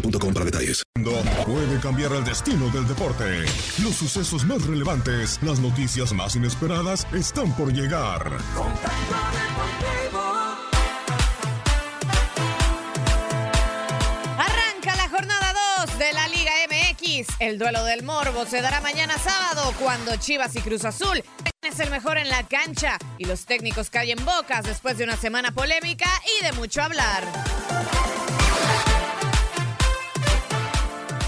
boostmobile.com para detalles. Puede cambiar el destino del deporte. Los sucesos más relevantes, las noticias más inesperadas están por llegar. Arranca la jornada 2 de la Liga MX. El duelo del Morbo se dará mañana sábado cuando Chivas y Cruz Azul es el mejor en la cancha y los técnicos callen bocas después de una semana polémica y de mucho hablar.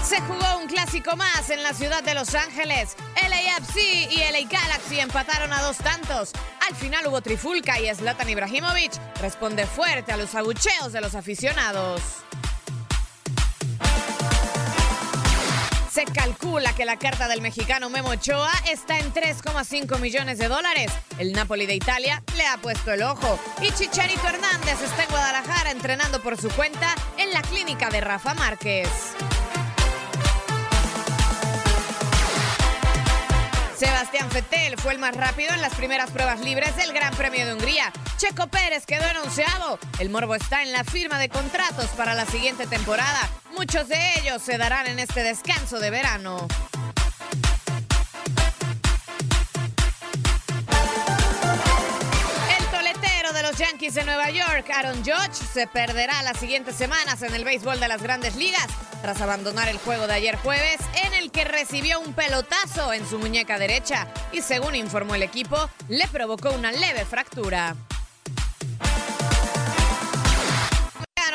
Se jugó un clásico más en la ciudad de Los Ángeles. LAFC y LA Galaxy empataron a dos tantos. Al final hubo trifulca y Zlatan Ibrahimovic responde fuerte a los abucheos de los aficionados. Se calcula que la carta del mexicano Memo Ochoa está en 3,5 millones de dólares. El Napoli de Italia le ha puesto el ojo. Y Chicharito Hernández está en Guadalajara entrenando por su cuenta en la clínica de Rafa Márquez. Sebastián Vettel fue el más rápido en las primeras pruebas libres del Gran Premio de Hungría. Checo Pérez quedó anunciado. El Morbo está en la firma de contratos para la siguiente temporada. Muchos de ellos se darán en este descanso de verano. Yankees de Nueva York, Aaron Judge, se perderá las siguientes semanas en el béisbol de las grandes ligas tras abandonar el juego de ayer jueves en el que recibió un pelotazo en su muñeca derecha y según informó el equipo, le provocó una leve fractura.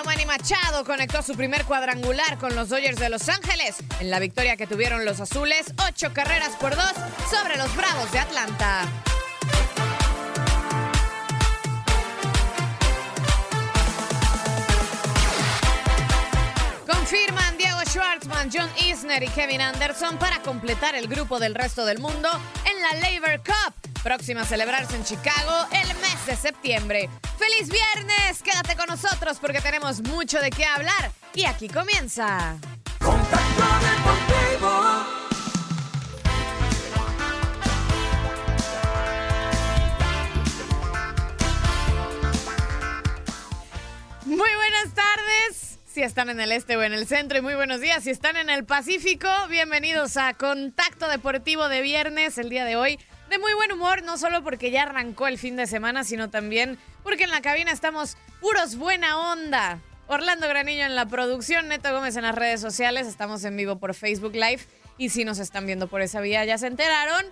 Manny Machado conectó su primer cuadrangular con los Dodgers de Los Ángeles en la victoria que tuvieron los azules, ocho carreras por dos sobre los Bravos de Atlanta. Confirman Diego Schwartzman, John Isner y Kevin Anderson para completar el grupo del resto del mundo en la Labor Cup, próxima a celebrarse en Chicago el mes de septiembre. ¡Feliz viernes! Quédate con nosotros porque tenemos mucho de qué hablar y aquí comienza. Muy buenas. Si están en el este o en el centro y muy buenos días. Si están en el Pacífico, bienvenidos a Contacto Deportivo de viernes el día de hoy. De muy buen humor, no solo porque ya arrancó el fin de semana, sino también porque en la cabina estamos puros buena onda. Orlando Granillo en la producción, Neto Gómez en las redes sociales, estamos en vivo por Facebook Live y si nos están viendo por esa vía ya se enteraron,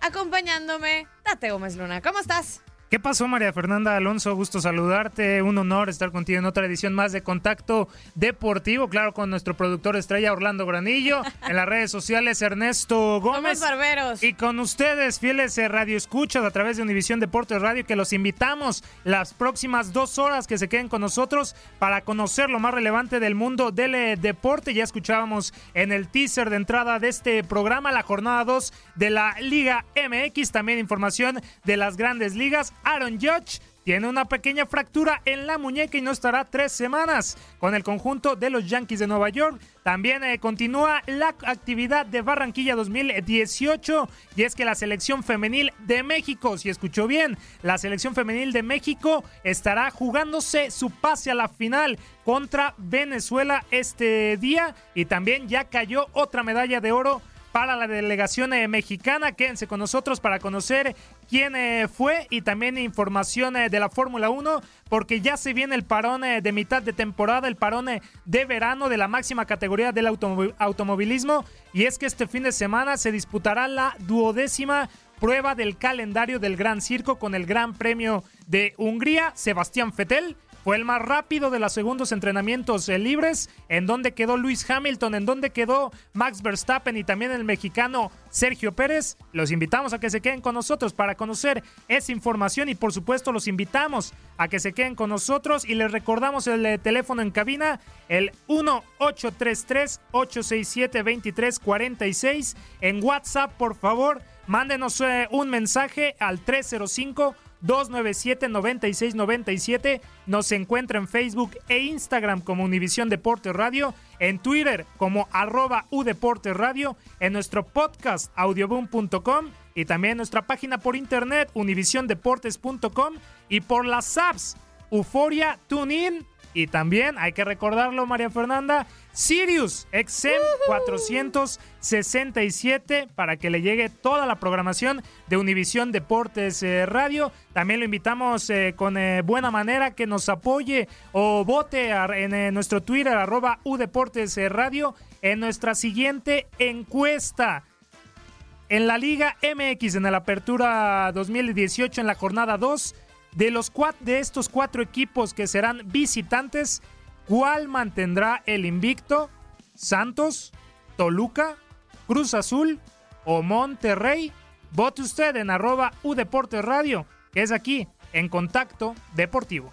acompañándome, Tate Gómez Luna. ¿Cómo estás? ¿Qué pasó, María Fernanda Alonso? Gusto saludarte. Un honor estar contigo en otra edición más de Contacto Deportivo. Claro, con nuestro productor estrella Orlando Granillo. En las redes sociales, Ernesto Gómez. Somos barberos. Y con ustedes, fieles eh, Radio Escuchas a través de Univisión Deportes Radio, que los invitamos las próximas dos horas que se queden con nosotros para conocer lo más relevante del mundo del eh, deporte. Ya escuchábamos en el teaser de entrada de este programa la jornada 2 de la Liga MX. También información de las grandes ligas. Aaron Judge tiene una pequeña fractura en la muñeca y no estará tres semanas con el conjunto de los Yankees de Nueva York. También eh, continúa la actividad de Barranquilla 2018 y es que la selección femenil de México, si escuchó bien, la selección femenil de México estará jugándose su pase a la final contra Venezuela este día y también ya cayó otra medalla de oro para la delegación eh, mexicana. Quédense con nosotros para conocer quién eh, fue y también información eh, de la Fórmula 1, porque ya se viene el parón de mitad de temporada, el parón de verano de la máxima categoría del automovilismo. Y es que este fin de semana se disputará la duodécima prueba del calendario del Gran Circo con el Gran Premio de Hungría. Sebastián Fettel fue el más rápido de los segundos entrenamientos libres, en donde quedó Luis Hamilton, en donde quedó Max Verstappen y también el mexicano Sergio Pérez. Los invitamos a que se queden con nosotros para conocer esa información y por supuesto los invitamos a que se queden con nosotros y les recordamos el eh, teléfono en cabina, el 1833-867-2346. En WhatsApp, por favor, mándenos eh, un mensaje al 305 297-9697. Nos encuentra en Facebook e Instagram como Univisión Deportes Radio, en Twitter como arroba Udeportes Radio, en nuestro podcast audioboom.com y también nuestra página por internet univisiondeportes.com y por las apps Euforia, TuneIn y también hay que recordarlo María Fernanda, Sirius XM 467 para que le llegue toda la programación de Univisión Deportes eh, Radio. También lo invitamos eh, con eh, buena manera que nos apoye o vote en nuestro Twitter arroba Udeportes Radio en nuestra siguiente encuesta. En la Liga MX, en la Apertura 2018, en la jornada 2, de, los de estos cuatro equipos que serán visitantes, ¿Cuál mantendrá el invicto? ¿Santos? ¿Toluca? ¿Cruz Azul? ¿O Monterrey? Vote usted en arroba Udeportes Radio, que es aquí, en Contacto Deportivo.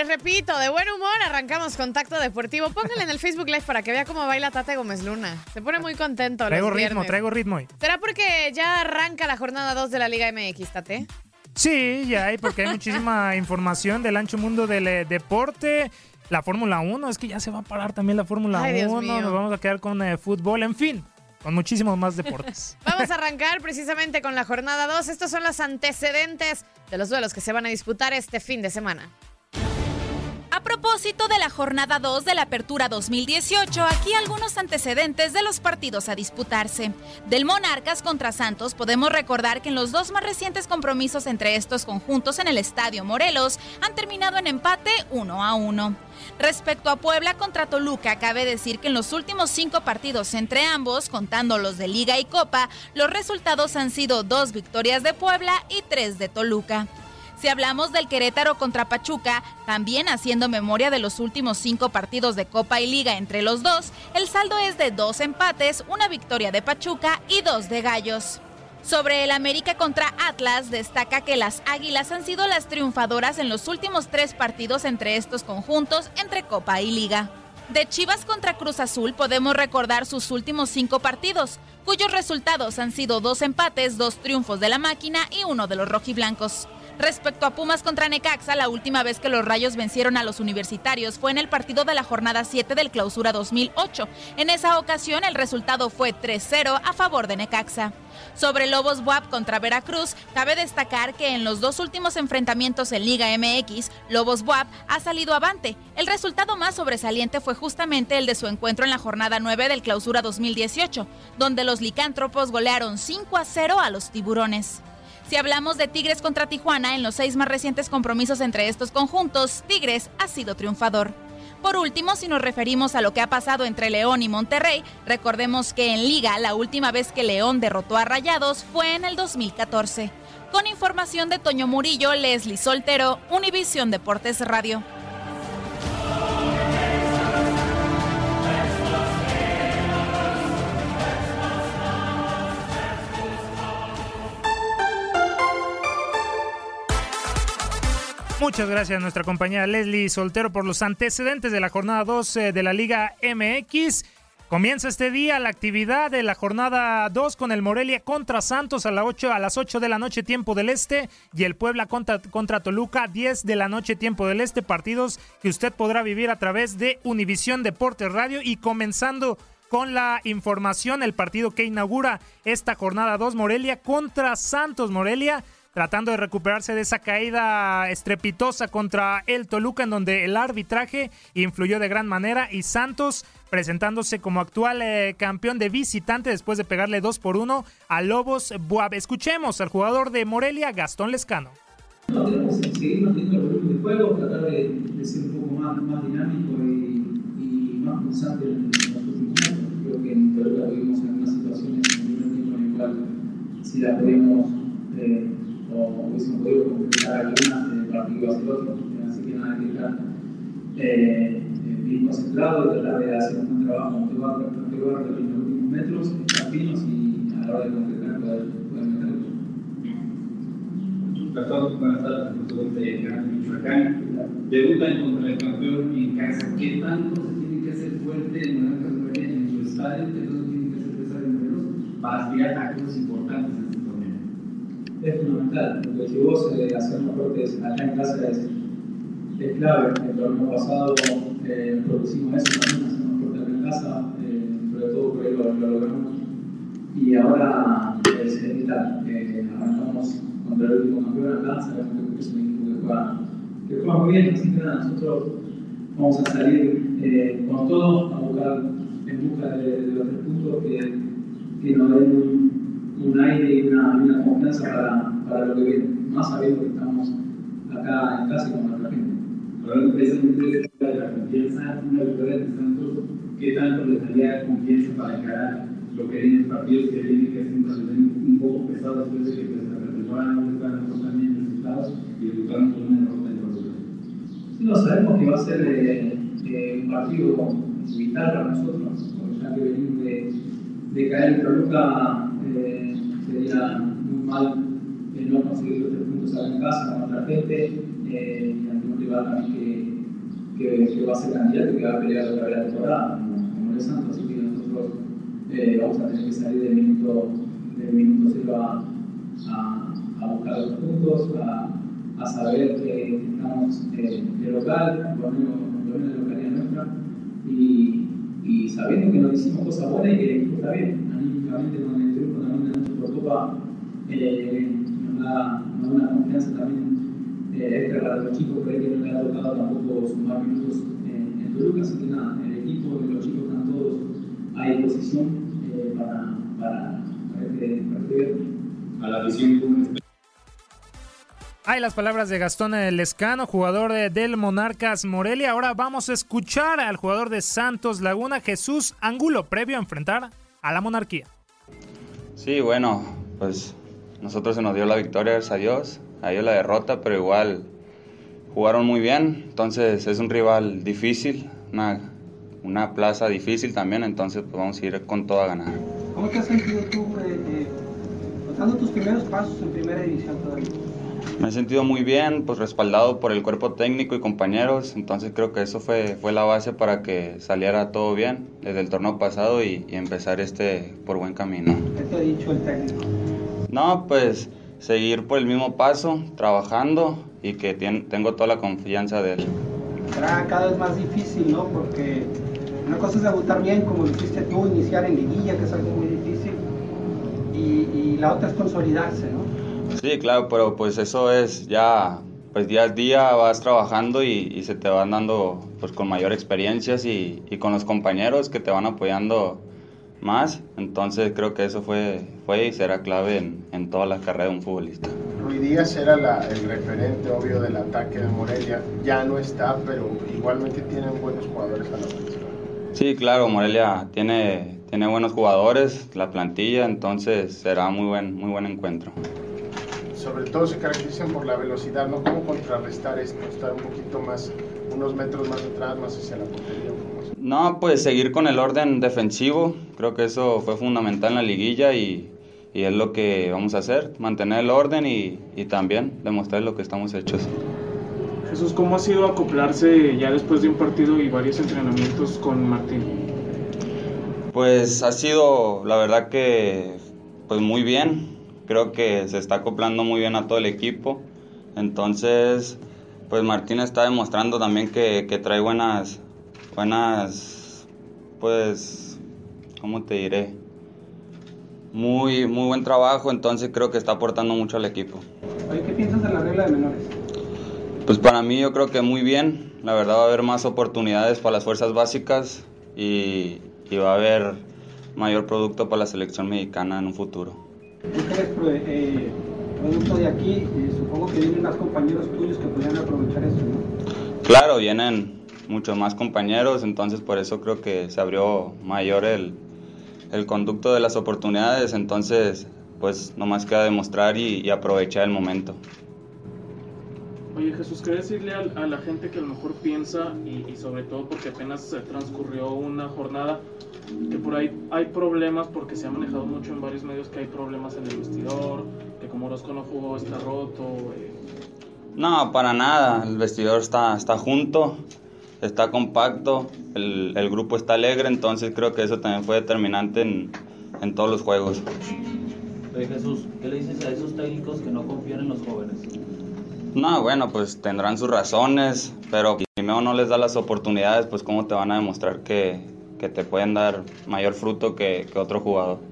Les repito, de buen humor arrancamos Contacto Deportivo. Póngale en el Facebook Live para que vea cómo baila Tate Gómez Luna. Se pone muy contento. Traigo ritmo, traigo ritmo. ¿Será porque ya arranca la jornada 2 de la Liga MX, Tate? Sí, ya hay, porque hay muchísima información del ancho mundo del eh, deporte. La Fórmula 1, es que ya se va a parar también la Fórmula 1. Nos vamos a quedar con eh, fútbol, en fin con muchísimos más deportes. Vamos a arrancar precisamente con la jornada 2. Estos son los antecedentes de los duelos que se van a disputar este fin de semana. A propósito de la jornada 2 de la Apertura 2018, aquí algunos antecedentes de los partidos a disputarse. Del Monarcas contra Santos, podemos recordar que en los dos más recientes compromisos entre estos conjuntos en el Estadio Morelos han terminado en empate 1 a 1. Respecto a Puebla contra Toluca, cabe decir que en los últimos cinco partidos entre ambos, contando los de Liga y Copa, los resultados han sido dos victorias de Puebla y tres de Toluca. Si hablamos del Querétaro contra Pachuca, también haciendo memoria de los últimos cinco partidos de Copa y Liga entre los dos, el saldo es de dos empates, una victoria de Pachuca y dos de Gallos. Sobre el América contra Atlas, destaca que las Águilas han sido las triunfadoras en los últimos tres partidos entre estos conjuntos, entre Copa y Liga. De Chivas contra Cruz Azul podemos recordar sus últimos cinco partidos, cuyos resultados han sido dos empates, dos triunfos de la máquina y uno de los rojiblancos. Respecto a Pumas contra Necaxa, la última vez que los Rayos vencieron a los universitarios fue en el partido de la jornada 7 del Clausura 2008. En esa ocasión el resultado fue 3-0 a favor de Necaxa. Sobre Lobos WAP contra Veracruz, cabe destacar que en los dos últimos enfrentamientos en Liga MX, Lobos WAP ha salido avante. El resultado más sobresaliente fue justamente el de su encuentro en la jornada 9 del Clausura 2018, donde los licántropos golearon 5 a 0 a los tiburones. Si hablamos de Tigres contra Tijuana, en los seis más recientes compromisos entre estos conjuntos, Tigres ha sido triunfador. Por último, si nos referimos a lo que ha pasado entre León y Monterrey, recordemos que en liga la última vez que León derrotó a Rayados fue en el 2014. Con información de Toño Murillo, Leslie Soltero, Univisión Deportes Radio. Muchas gracias a nuestra compañera Leslie Soltero por los antecedentes de la jornada 2 de la Liga MX. Comienza este día la actividad de la jornada 2 con el Morelia contra Santos a, las 8, a las 8 de la noche tiempo del Este y el Puebla contra, contra Toluca 10 de la noche tiempo del Este. Partidos que usted podrá vivir a través de Univisión Deportes Radio y comenzando con la información, el partido que inaugura esta jornada 2 Morelia contra Santos Morelia tratando de recuperarse de esa caída estrepitosa contra el Toluca en donde el arbitraje influyó de gran manera y Santos presentándose como actual eh, campeón de visitante después de pegarle 2 por 1 a Lobos Buab. Escuchemos al jugador de Morelia, Gastón Lescano. Que en en en el si la podíamos eh, o hubiésemos podido completar algunas en el partido hacia el otro. Así que nada, que estar eh, bien concentrado y tratar de hacer un trabajo en todo en los últimos metros, estar finos y a la hora de concretar poder, poder meter Gastón, buenas tardes, profesor de Michoacán. Debutan contra el campeón en casa. ¿Qué tanto se tiene que hacer fuerte en Monarcas en su estadio? ¿Qué tanto tiene que hacer pesar en Morelos para aspirar a cosas importantes? Es fundamental, porque si vos eh, hacernos fuertes acá en casa es, es clave. El torneo pasado eh, producimos eso también, hacemos fuerte acá en casa, eh, sobre todo por ahí lo, lo logramos. Y ahora es vital. Eh, arrancamos contra el último campeón acá, sabemos que es un equipo que juega, que juega muy bien, así que nada, nosotros vamos a salir eh, con todo a buscar en busca de, de los tres puntos que, que nos den un, aire y una, una confianza para, para, lo que viene, más sabiendo que estamos acá en casa con nuestra gente. Hablando precisamente de la confianza, una victoria de Santos, ¿qué tanto les daría confianza para encarar lo que vienen partidos que vienen que ven un poco pesados después de que pues, la pretemporada no estaban totalmente resultados y debutaron con una derrota en Toluca? Sí, no, sabemos que va a ser eh, eh, un partido vital para nosotros, ya que venimos de, de caer en Toluca, eh, sería muy mal no conseguir los tres puntos en casa con nuestra gente eh, y ante rival también que, que, va a ser candidato y que va a pelear otra vez la temporada, como, el Santos, así que nosotros eh, vamos a tener que salir del minuto, del minuto cero a, a, buscar los puntos, a, saber que estamos eh, de local, por lo menos en la localidad nuestra, y, sabiendo que nos hicimos cosas buenas y que está bien, anímicamente con el triunfo también de nuestro Supercopa eh, nos, da, nos da una confianza también eh, extra para los chicos, por ahí que no le ha tocado tampoco sumar minutos en, en Toluca, así que nada, el equipo y los chicos están todos a disposición eh, para, para, para, este, para este viernes. A la visión hay las palabras de Gastón Lescano, jugador de, del Monarcas Morelia. Ahora vamos a escuchar al jugador de Santos Laguna, Jesús Angulo, previo a enfrentar a la monarquía. Sí, bueno, pues nosotros se nos dio la victoria, gracias a Dios. A ellos la derrota, pero igual jugaron muy bien. Entonces es un rival difícil, una, una plaza difícil también. Entonces pues vamos a ir con todo a ganar. ¿Cómo te has sentido tú eh, eh, dando tus primeros pasos en primera división todavía? Me he sentido muy bien, pues respaldado por el cuerpo técnico y compañeros, entonces creo que eso fue, fue la base para que saliera todo bien desde el torneo pasado y, y empezar este por buen camino. ¿Qué te ha dicho el técnico? No, pues seguir por el mismo paso, trabajando y que ten, tengo toda la confianza de él. Será cada vez más difícil, ¿no? Porque una cosa es debutar bien, como lo hiciste tú, iniciar en liguilla, que es algo muy difícil, y, y la otra es consolidarse, ¿no? Sí, claro, pero pues eso es ya, pues día a día vas trabajando y, y se te van dando pues con mayor experiencias y, y, con los compañeros que te van apoyando más. Entonces creo que eso fue, fue y será clave en, en toda la carrera de un futbolista. Rui Díaz era el referente obvio del ataque de Morelia, ya no está, pero igualmente tienen buenos jugadores a la ofensiva. Sí, claro, Morelia tiene, tiene buenos jugadores, la plantilla, entonces será muy buen, muy buen encuentro. Sobre todo se caracterizan por la velocidad, ¿no? ¿Cómo contrarrestar esto? Estar un poquito más, unos metros más atrás, más hacia la portería. No, pues seguir con el orden defensivo, creo que eso fue fundamental en la liguilla y, y es lo que vamos a hacer, mantener el orden y, y, también demostrar lo que estamos hechos. Jesús, ¿cómo ha sido acoplarse ya después de un partido y varios entrenamientos con Martín? Pues ha sido, la verdad que, pues muy bien, creo que se está acoplando muy bien a todo el equipo, entonces, pues Martín está demostrando también que, que trae buenas, buenas, pues, ¿cómo te diré? muy, muy buen trabajo, entonces creo que está aportando mucho al equipo. ¿qué piensas de la regla de menores? Pues para mí yo creo que muy bien, la verdad va a haber más oportunidades para las fuerzas básicas y, y va a haber mayor producto para la selección mexicana en un futuro. ¿Tú eres eh, producto de aquí? Eh, supongo que vienen más compañeros tuyos que podrían aprovechar eso, ¿no? Claro, vienen muchos más compañeros, entonces por eso creo que se abrió mayor el, el conducto de las oportunidades, entonces pues nomás queda demostrar y, y aprovechar el momento. Oye Jesús, ¿qué decirle a, a, la gente que a lo mejor piensa, y, y, sobre todo porque apenas se transcurrió una jornada, que por ahí hay problemas porque se ha manejado mucho en varios medios que hay problemas en el vestidor, que como Orozco no jugó está roto? Eh. No, para nada, el vestidor está, está junto, está compacto, el, el, grupo está alegre, entonces creo que eso también fue determinante en, en todos los juegos. Oye Jesús, ¿qué le dices a esos técnicos que no confían en los jóvenes? No, bueno, pues tendrán sus razones, pero si primero no les da las oportunidades, pues cómo te van a demostrar que, que te pueden dar mayor fruto que, que otro.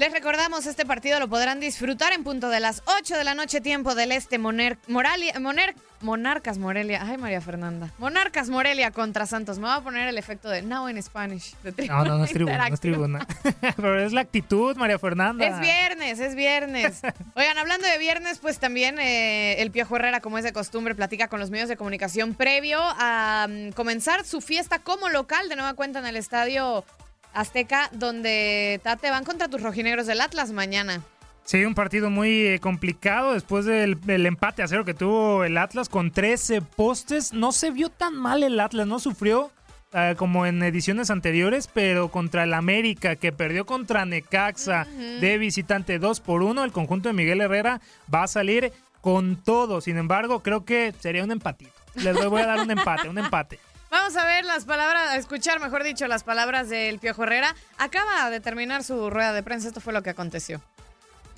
Les recordamos, este partido lo podrán disfrutar en punto de las 8 de la noche, tiempo del este, Moner, Moralia, Moner, Monarcas Morelia. Ay, María Fernanda. Monarcas Morelia contra Santos. Me va a poner el efecto de now in Spanish. De no, no, no es tribuna, no es tribuna. Pero es la actitud, María Fernanda. Es viernes, es viernes. Oigan, hablando de viernes, pues también eh, el Piojo Herrera, como es de costumbre, platica con los medios de comunicación previo a um, comenzar su fiesta como local de nueva cuenta en el estadio Azteca, donde Tate van contra tus rojinegros del Atlas mañana. Sí, un partido muy eh, complicado después del, del, empate a cero que tuvo el Atlas con 13 postes. No se vio tan mal el Atlas, no sufrió uh, como en ediciones anteriores, pero contra el América que perdió contra Necaxa uh -huh. de visitante 2 por 1, el conjunto de Miguel Herrera va a salir con todo. Sin embargo, creo que sería un empatito. Les voy a dar un empate, un empate. Vamos a ver las palabras, a escuchar, mejor dicho, las palabras del Piojo Herrera. Acaba de terminar su rueda de prensa, esto fue lo que aconteció.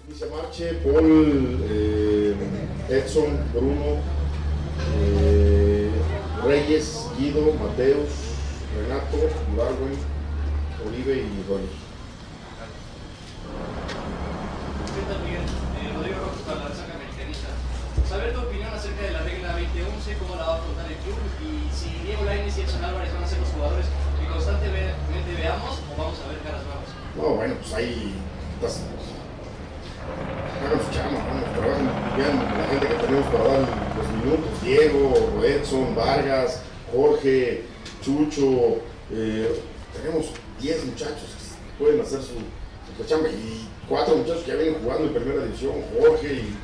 Dice Marche, Paul, eh, Edson, Bruno, eh, Reyes, Guido, Mateus, Renato, Darwin, Olive y Ronnie. Saber tu opinión acerca de la regla 2011, cómo la va a afrontar el club y si Diego Lainez y Edson Álvarez van a ser los jugadores que constantemente veamos o vamos a ver caras nuevas. No, bueno, pues ahí estás. Hagan su chama, bueno, trabajan la gente que tenemos para dar los minutos, Diego, Edson, Vargas, Jorge, Chucho, eh, tenemos 10 muchachos que pueden hacer su, su chamba y cuatro muchachos que ya vienen jugando en primera división, Jorge y,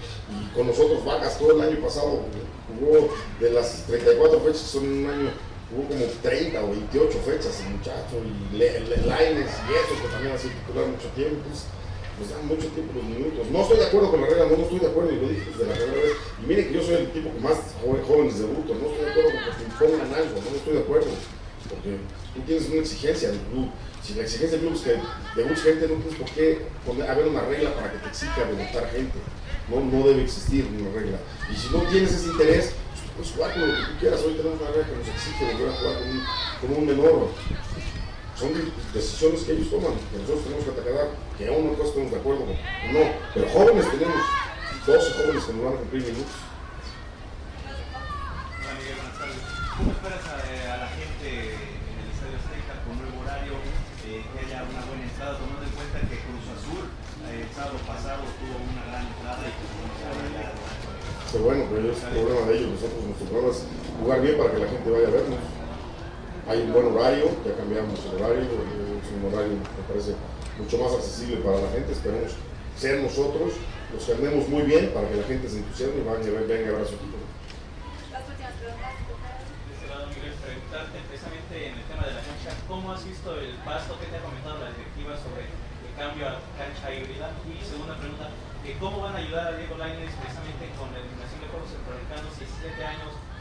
con nosotros Vargas todo el año pasado jugó de las 34 fechas son un año, jugó como 30 o 28 fechas el muchacho y Laines y eso que también ha sido titular mucho tiempo, pues, pues dan mucho tiempo los minutos. No estoy de acuerdo con la regla, no, estoy de acuerdo y lo dije desde la primera vez. Y miren que yo soy el tipo que más jóvenes debuto, no estoy de acuerdo con que te impongan algo, no estoy de acuerdo, porque tú tienes una exigencia del club si la exigencia del club es que debutes gente, no tienes por qué poner, haber una regla para que te exija debutar gente. No, no debe existir una regla. Y si no tienes ese interés, pues jugar con lo que tú quieras. Hoy tenemos una regla que nos exige volver a jugar con un menor. Son decisiones que ellos toman, que nosotros tenemos que atacar, que aún no estamos de acuerdo con. No, pero jóvenes tenemos 12 jóvenes que nos van a cumplir minutos. ¿Cómo esperas a, a la gente en el Estadio Azteca con nuevo horario? que haya una buena entrada, tomando en cuenta que Cruz Azul el sábado pasado tuvo una gran entrada y pues bueno, se ha bailado. Pero bueno, pero es problema de ellos. Nosotros, nuestro problema es jugar bien para que la gente vaya a vernos. Hay un buen horario, ya cambiamos el horario, es un horario me parece mucho más accesible para la gente. Esperemos ser nosotros los que andemos muy bien para que la gente se entusiasme y vaya a ver, venga a ver a su equipo. De lado, Miguel, preguntarte precisamente en el tema de la cancha, ¿cómo has visto el pasto que te ha comentado la directiva sobre el cambio a cancha híbrida? Y segunda pregunta, que ¿cómo van a ayudar a Diego Lainez precisamente con la eliminación de Juegos Centroamericanos, 17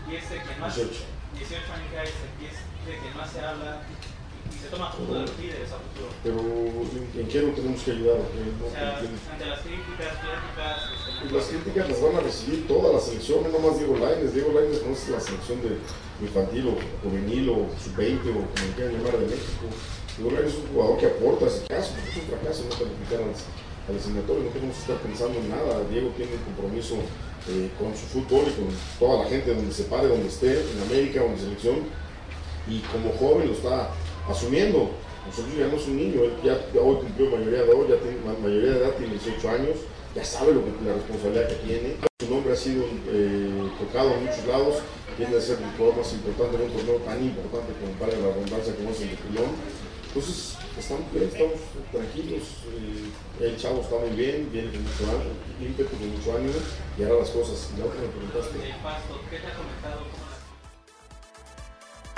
y este que más... 18. 18 años y este que más se habla y se toma foto de los líderes a futuro. Pero ¿en qué lo tenemos que ayudar? No O sea, ante las críticas, este, las críticas las van a recibir toda la selección, no nomás Diego Lainez. Diego Lainez no es la selección de infantil o juvenil o sub-20 o como quieran llamar de México. Diego Lainez es un jugador que aporta ese caso, es un fracaso no calificar al, al eliminatorio, no tenemos que estar pensando en nada. Diego tiene un compromiso eh, con su fútbol y con toda la gente donde se pare, donde esté, en América o en selección, y como joven lo está asumiendo. Nosotros ya no es un niño, él ya, hoy cumplió mayoría de edad, ya tiene ma- mayoría de edad, tiene 18 años, ya sabe lo que, la responsabilidad que tiene. Su nombre ha sido eh, tocado en muchos lados, tiene que ser el jugador más importante en un torneo tan importante como para la redundancia como es el de Pilón. Entonces, estamos bien, estamos tranquilos, eh, el chavo está muy bien, viene con mucho ímpetu, con mucho ánimo y hará las cosas. La otra me preguntaste. ¿qué te ha comentado?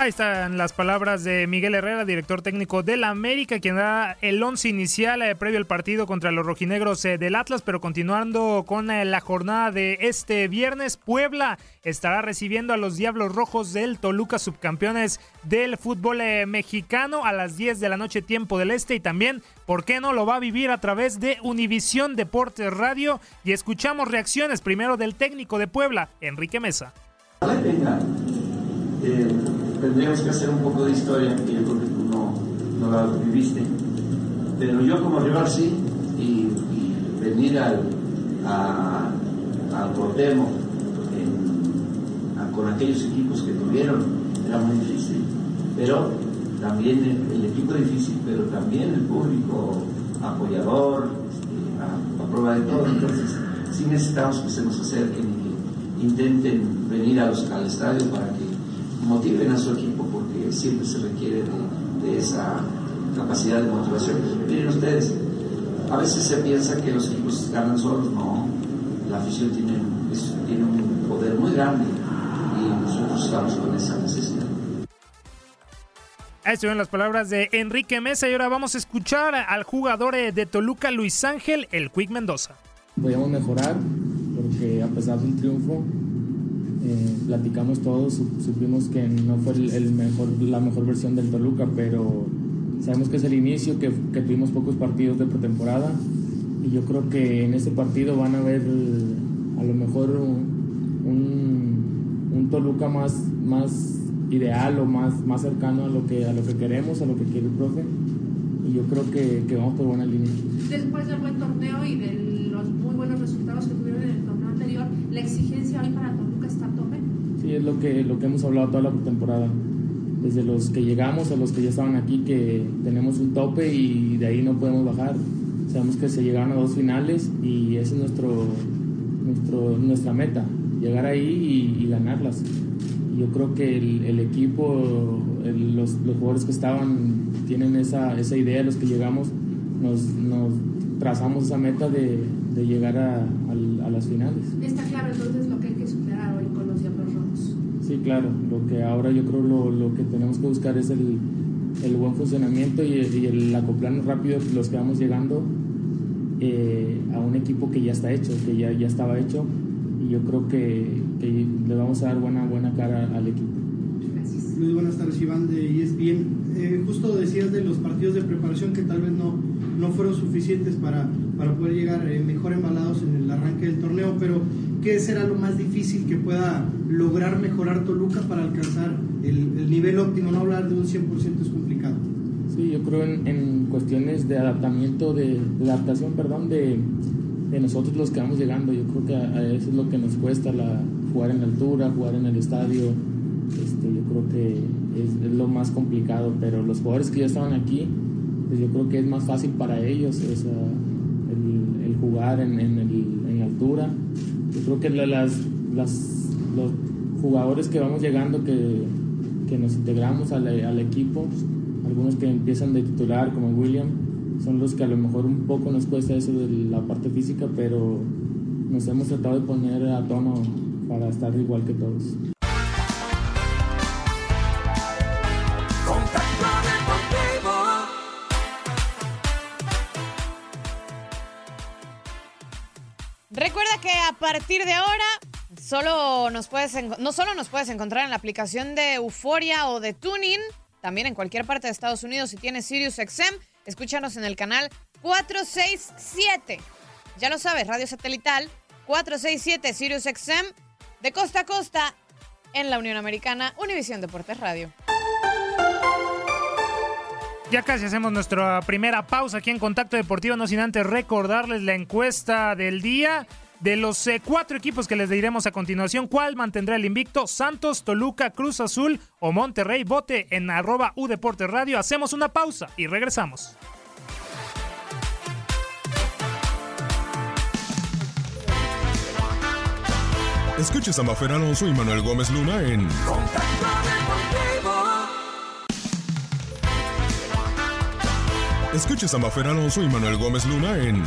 ¿Cómo la- Ahí están las palabras de Miguel Herrera, director técnico del América, quien da el once inicial eh, previo al partido contra los rojinegros eh, del Atlas, pero continuando con eh, la jornada de este viernes, Puebla estará recibiendo a los Diablos Rojos del Toluca, subcampeones del fútbol eh, mexicano, a las 10 de la noche tiempo del Este y también, ¿por qué no? Lo va a vivir a través de Univisión Deportes Radio y escuchamos reacciones primero del técnico de Puebla, Enrique Mesa. Eh, tendríamos que hacer un poco de historia, que yo creo que tú no, no la viviste. Pero yo como rival sí, y, venir al, a, al a- con aquellos equipos que tuvieron era muy difícil. Pero también el, equipo difícil, pero también el público apoyador, este, a, prueba de todo. Entonces, sí necesitamos que se nos acerquen y intenten venir a al estadio para que motiven a su equipo porque siempre se requiere de, de esa capacidad de motivación. Miren ustedes, a veces se piensa que los equipos ganan solos, no, la afición tiene, es- tiene un poder muy grande y nosotros estamos con esa necesidad. Ahí estuvieron las palabras de Enrique Mesa y ahora vamos a escuchar al jugador eh, de Toluca, Luis Ángel, el Quick Mendoza. podíamos mejorar porque a pesar del triunfo eh, platicamos todos, su- supimos que no fue el, el mejor, la mejor versión del Toluca, pero sabemos que es el inicio, que, que tuvimos pocos partidos de pretemporada y yo creo que en ese partido van a ver a lo mejor un, un- Toluca más, más ideal o más, más cercano a lo, que, a lo que queremos, a lo que quiere el profe y yo creo que, que vamos por buena línea. Después del buen torneo y de los muy buenos resultados que tuvieron en el torneo anterior, la exigencia hoy para está a tope. Sí, es lo que, lo que hemos hablado toda la temporada. Desde los que llegamos a los que ya estaban aquí, que tenemos un tope y de ahí no podemos bajar. Sabemos que se llegaron a dos finales y esa es nuestro, nuestro, nuestra meta, llegar ahí y, y ganarlas. Yo creo que el, el equipo, el- los, los jugadores que estaban tienen esa, esa idea, los que llegamos, nos, nos trazamos esa meta de, de llegar a, al- a las finales. Está claro entonces lo que hay que superar hoy con los Diablos Rojos. Sí, claro. Lo que ahora yo creo lo, lo que tenemos que buscar es el, el buen funcionamiento y, el- y el acoplarnos rápido los que vamos llegando eh, a un equipo que ya está hecho, que ya, ya estaba hecho. Y yo creo que, que le vamos a dar buena, buena cara al equipo. Luis, buenas tardes, Iván de ESPN. Eh, justo decías de los partidos de preparación que tal vez no, no fueron suficientes para, para poder llegar eh, mejor embalados en el arranque del torneo, pero ¿qué será lo más difícil que pueda lograr mejorar Toluca para alcanzar el, el nivel óptimo? No hablar de un 100% es complicado. Sí, yo creo en, en cuestiones de adaptamiento, de, de adaptación, perdón, de, de nosotros los que vamos llegando. Yo creo que a, a eso es lo que nos cuesta, la, jugar en altura, jugar en el estadio. Este, yo creo que es, es lo más complicado, pero los jugadores que ya estaban aquí, pues yo creo que es más fácil para ellos. o sea, el- jugar en, en, el, en la altura. Creo que las, las, los jugadores que vamos llegando, que, que nos integramos al, al equipo, algunos que empiezan de titular como William, son los que a lo mejor un poco nos cuesta eso de la parte física, pero nos hemos tratado de poner a tono para estar igual que todos. Recuerda que a partir de ahora solo nos puedes no solo nos puedes encontrar en la aplicación de Euforia o de Tuning, también en cualquier parte de Estados Unidos si tienes Sirius XM, escúchanos en el canal 467. Ya lo sabes, radio satelital 467 Sirius XM de costa a costa en la Unión Americana, Univisión Deportes Radio. Ya casi hacemos nuestra primera pausa aquí en Contacto Deportivo, no sin antes recordarles la encuesta del día. De los eh, cuatro equipos que les diremos a continuación, ¿cuál mantendrá el invicto? Santos, Toluca, Cruz Azul o Monterrey. Vote en arroba U Radio. Hacemos una pausa y regresamos. Escuches a Mafer Alonso y Manuel Gómez Luna en Contacto Escuches a Mafer Alonso y Manuel Gómez Luna en.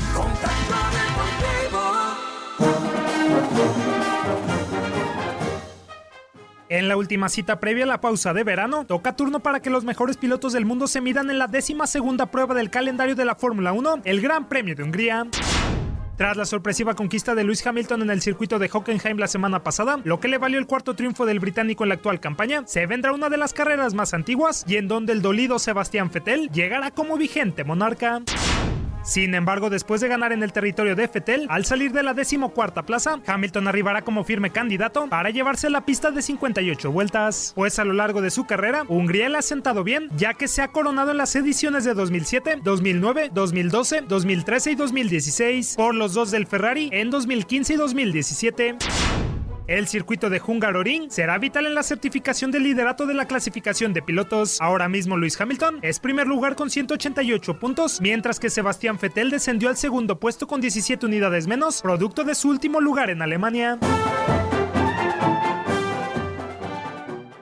En la última cita previa a la pausa de verano, toca turno para que los mejores pilotos del mundo se midan en la décima segunda prueba del calendario de la Fórmula 1, el Gran Premio de Hungría. Tras la sorpresiva conquista de Lewis Hamilton en el circuito de Hockenheim la semana pasada, lo que le valió el cuarto triunfo del británico en la actual campaña, se vendrá una de las carreras más antiguas y en donde el dolido Sebastián Vettel llegará como vigente monarca. Sin embargo, después de ganar en el territorio de Fettel, al salir de la decimocuarta plaza, Hamilton arribará como firme candidato para llevarse la pista de 58 vueltas. Pues a lo largo de su carrera, Hungría le ha sentado bien, ya que se ha coronado en las ediciones de 2007, 2009, 2012, 2013 y 2016, por los dos del Ferrari en 2015 y 2017. El circuito de Hungaroring será vital en la certificación del liderato de la clasificación de pilotos. Ahora mismo Luis Hamilton es primer lugar con 188 puntos, mientras que Sebastián Vettel descendió al segundo puesto con 17 unidades menos, producto de su último lugar en Alemania.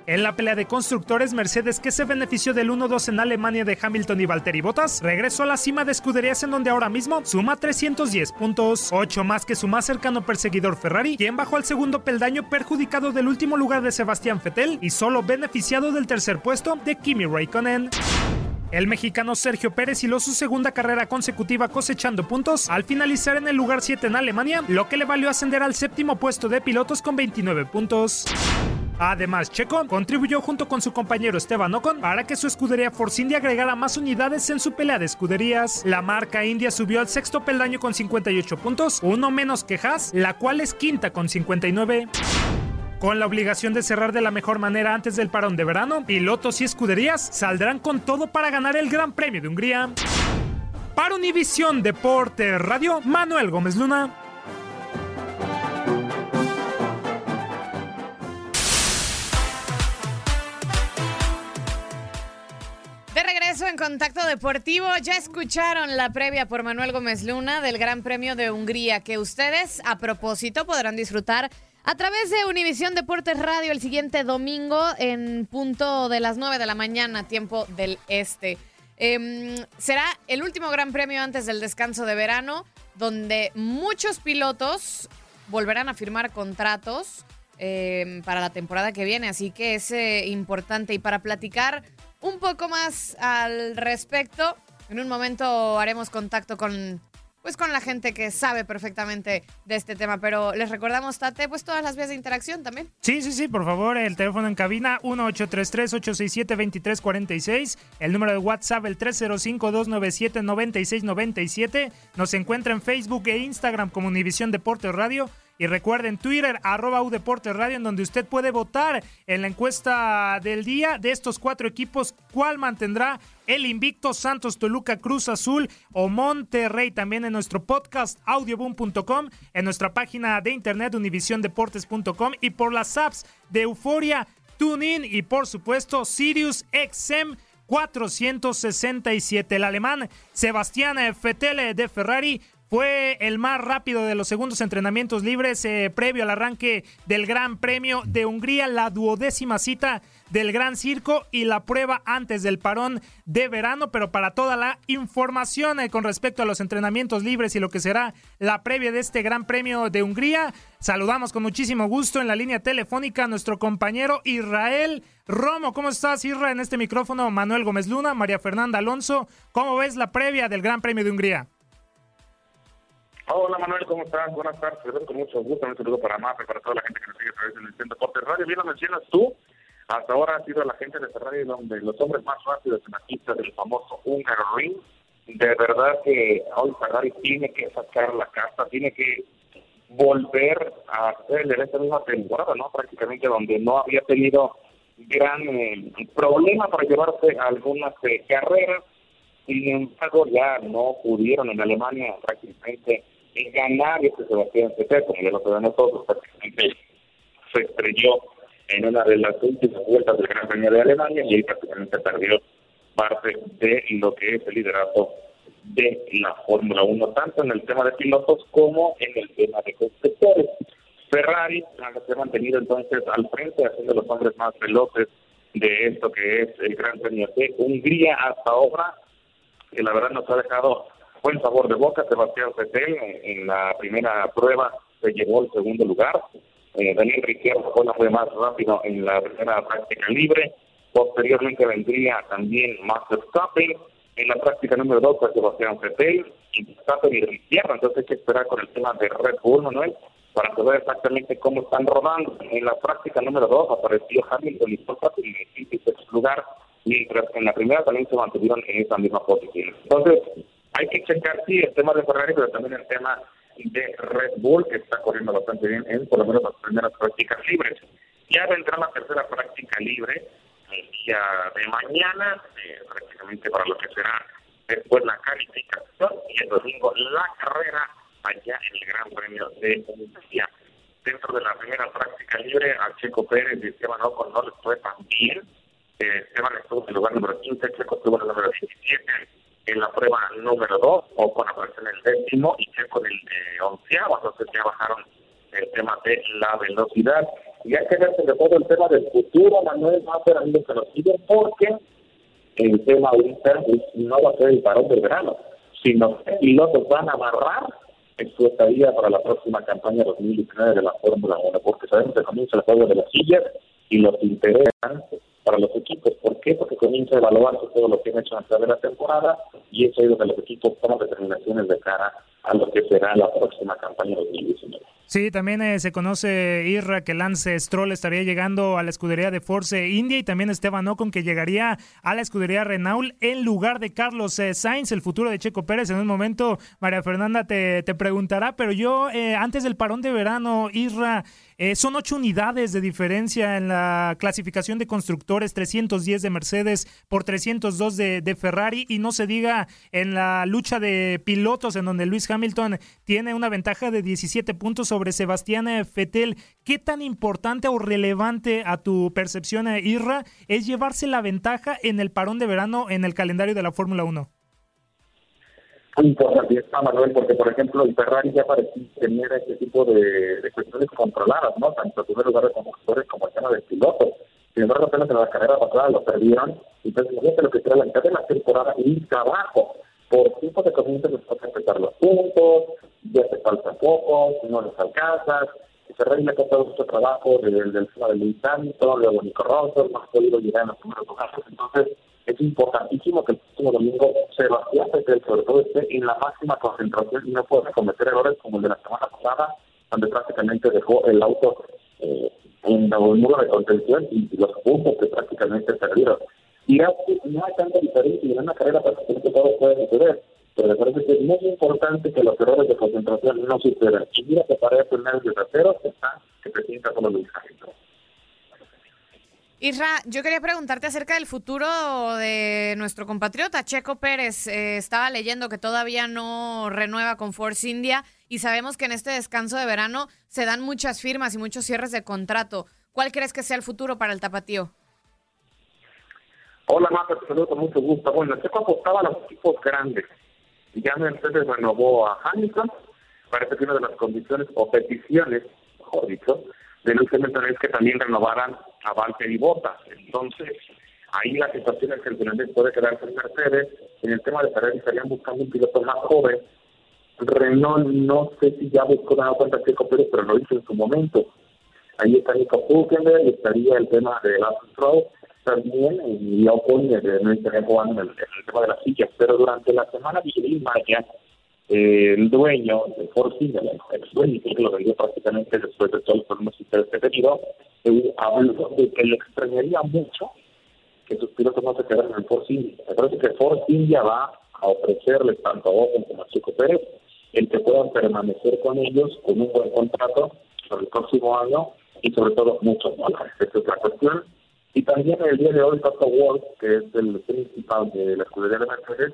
En la pelea de constructores, Mercedes, que se benefició del 1-2 en Alemania de Hamilton y Valtteri Bottas, regresó a la cima de escuderías en donde ahora mismo suma 310 puntos, 8 más que su más cercano perseguidor Ferrari, quien bajó al segundo peldaño perjudicado del último lugar de Sebastián Vettel y solo beneficiado del tercer puesto de Kimi Raikkonen. El mexicano Sergio Pérez hiló su segunda carrera consecutiva cosechando puntos al finalizar en el lugar 7 en Alemania, lo que le valió ascender al séptimo puesto de pilotos con 29 puntos. Además, Checo contribuyó junto con su compañero Esteban Ocon para que su escudería Force India agregara más unidades en su pelea de escuderías. La marca India subió al sexto peldaño con 58 puntos, uno menos que Haas, la cual es quinta con 59. Con la obligación de cerrar de la mejor manera antes del parón de verano, pilotos y escuderías saldrán con todo para ganar el Gran Premio de Hungría. Para Univisión Deporte Radio, Manuel Gómez Luna. En Contacto Deportivo, ya escucharon la previa por Manuel Gómez Luna del Gran Premio de Hungría, que ustedes a propósito podrán disfrutar a través de Univisión Deportes Radio el siguiente domingo en punto de las 9 de la mañana, tiempo del este. Em, será el último Gran Premio antes del descanso de verano, donde muchos pilotos volverán a firmar contratos em, para la temporada que viene, así que es eh, importante. Y para platicar un poco más al respecto. En un momento haremos contacto con, pues, con la gente que sabe perfectamente de este tema. Pero les recordamos, Tate, pues todas las vías de interacción también. Sí, sí, sí, por favor, el teléfono en cabina 1833-867-2346, el número de WhatsApp el 305-297-9697. Nos encuentra en Facebook e Instagram como Univisión Deportes Radio. Y recuerden Twitter, arroba Deportes Radio, en donde usted puede votar en la encuesta del día de estos cuatro equipos, cuál mantendrá el invicto Santos, Toluca, Cruz Azul o Monterrey. También en nuestro podcast audioboom.com, en nuestra página de internet univisiondeportes.com y por las apps de Euforia, TuneIn y por supuesto Sirius XM 467. El alemán Sebastián Vettel de Ferrari fue el más rápido de los segundos entrenamientos libres eh, previo al arranque del Gran Premio de Hungría, la duodécima cita del Gran Circo y la prueba antes del parón de verano, pero para toda la información eh, con respecto a los entrenamientos libres y lo que será la previa de este Gran Premio de Hungría, saludamos con muchísimo gusto en la línea telefónica a nuestro compañero Israel Romo. ¿Cómo estás, Israel? En este micrófono, Manuel Gómez Luna, María Fernanda Alonso. ¿Cómo ves la previa del Gran Premio de Hungría? Hola Manuel, ¿cómo estás? Buenas tardes, con mucho gusto, un saludo para Mafe, para toda la gente que nos sigue a través del Centro Deportes Radio. Bien lo mencionas tú, hasta ahora ha sido la gente de Ferrari donde los hombres más rápidos en la pista del famoso Húngaro Ring. De verdad que hoy Ferrari tiene que sacar la casta, tiene que volver a hacer esta misma temporada, ¿no? Prácticamente donde no había tenido gran eh, problema para llevarse algunas eh, carreras. Sin embargo, ya no pudieron en Alemania prácticamente ganar este Sebastián Vettel, como ya lo sabemos nosotros, prácticamente se estrelló en una de las últimas vueltas del Gran Premio de Alemania y ahí prácticamente perdió parte de lo que es el liderato de la Fórmula 1, tanto en el tema de pilotos como en el tema de constructores. Ferrari se ha mantenido entonces al frente, haciendo los hombres más veloces de esto que es el Gran Premio de Hungría hasta ahora, que la verdad nos ha dejado buen sabor de boca. Sebastián Vettel en la primera prueba se llevó el segundo lugar. Eh, Daniel Ricciardo fue, fue más rápido en la primera práctica libre. Posteriormente vendría también Max Verstappen. En la práctica número dos fue Sebastián Vettel y Verstappen y Ricciardo. Entonces hay que esperar con el tema de Red Bull, Manuel, para saber exactamente cómo están rodando. En la práctica número dos apareció Hamilton y Verstappen en el quinto y sexto lugar, mientras que en la primera también se mantuvieron en esa misma posición. Entonces, hay que checar, sí, el tema de Ferrari, pero también el tema de Red Bull, que está corriendo bastante bien en por lo menos las primeras prácticas libres. Ya vendrá la tercera práctica libre el día de mañana, eh, prácticamente para lo que será después la calificación y el domingo la carrera allá en el Gran Premio de Hungría. Dentro de la primera práctica libre, a Checo Pérez y Esteban Ocon no les fue tan bien. Eh, Esteban estuvo en el lugar número 15, Checo estuvo en el número 17 en la prueba número 2, o con apareció en el décimo y Checo en el eh, onceavo, entonces ya bajaron el tema de la velocidad. Y hay que ver sobre todo el tema del futuro, Manuel, va a ser amigos que nos porque el tema ahorita no va a ser el parón del verano, sino que pilotos van a amarrar en su estadía para la próxima campaña 2019 de la Fórmula 1, porque sabemos que comienza el juego de las sillas y los interesan para los equipos. ¿Por qué? Porque comienza a evaluarse todo lo que han hecho antes de la temporada y eso es donde los equipos toman determinaciones de cara a lo que será la próxima campaña 2019. Sí, también eh, se conoce, Irra, que Lance Stroll estaría llegando a la escudería de Force India y también Esteban Ocon que llegaría a la escudería Renault en lugar de Carlos eh, Sainz, el futuro de Checo Pérez. En un momento, María Fernanda te, te preguntará, pero yo, eh, antes del parón de verano, Irra, son ocho unidades de diferencia en la clasificación de constructores, 310 de Mercedes por 302 de, de Ferrari y no se diga en la lucha de pilotos en donde Luis Hamilton tiene una ventaja de 17 puntos Sebastián Fettel. ¿Qué tan importante o relevante a tu percepción, Irra, es llevarse la ventaja en el parón de verano en el calendario de la Fórmula 1? importante está, Manuel, porque, por ejemplo, el Ferrari ya parecía tener ese tipo de, de cuestiones controladas, ¿no? Tanto en primer lugar de conductores como el tema de pilotos. Sin embargo, apenas en la carrera pasada lo perdieron. Entonces, imagínate lo que será la mitad de la temporada y trabajo. Por tiempo de comienzo les toca empezar los puntos, ya se falta poco, no les alcanzas. Ferrari le ha costado mucho trabajo del, del Hamilton, luego Nico Rosberg, no ha podido llegar en los primeros lugares. Entonces, es importantísimo que el próximo domingo Sebastián Vettel, sobre todo, esté en la máxima concentración y no pueda cometer errores como el de la semana pasada, donde prácticamente dejó el auto eh, en el muro de contención y los puntos que prácticamente perdieron. Y no hay tanta diferencia y en una carrera prácticamente todo puede suceder, pero me parece que es muy importante que los errores de concentración no sucedan. Y mira que para el de tercero está que presenta como Luis Hamilton. Isra, yo quería preguntarte acerca del futuro de nuestro compatriota Checo Pérez. Eh, estaba leyendo que todavía no renueva con Force India y sabemos que en este descanso de verano se dan muchas firmas y muchos cierres de contrato. ¿Cuál crees que sea el futuro para el tapatío? Hola, Marta, te saludo con mucho gusto. Bueno, Checo apostaba a los equipos grandes Ya Mercedes renovó a Hamilton. Parece que una de las condiciones o peticiones, mejor dicho, de Luis Hamilton es que también renovaran a Valtteri Bottas. Entonces, ahí la situación es que el finlandés puede quedarse en Mercedes. En el tema de Ferrari estarían buscando un piloto más joven. Renault no sé si ya buscó dado cuenta Checo Pérez, pero lo hizo en su momento. Ahí está Nico Hülkenberg, estaría el tema de Lance Stroll, también y eh, no estaría jugando en el, el tema de las sillas. Pero durante la semana Miguel Maya, eh, el dueño de Force India, el dueño, que lo vendió prácticamente después de todos los problemas que han tenido, eh, habló de que le extrañaría mucho que sus pilotos no se quedaran en Force India. Me parece que Force India va a ofrecerles tanto a Ocon como a Chico Pérez el que puedan permanecer con ellos con un buen contrato para el próximo año y sobre todo muchos dólares. Esa es la cuestión. Y también el día de hoy, Toto Wolff, que es el principal de la escudería de Mercedes,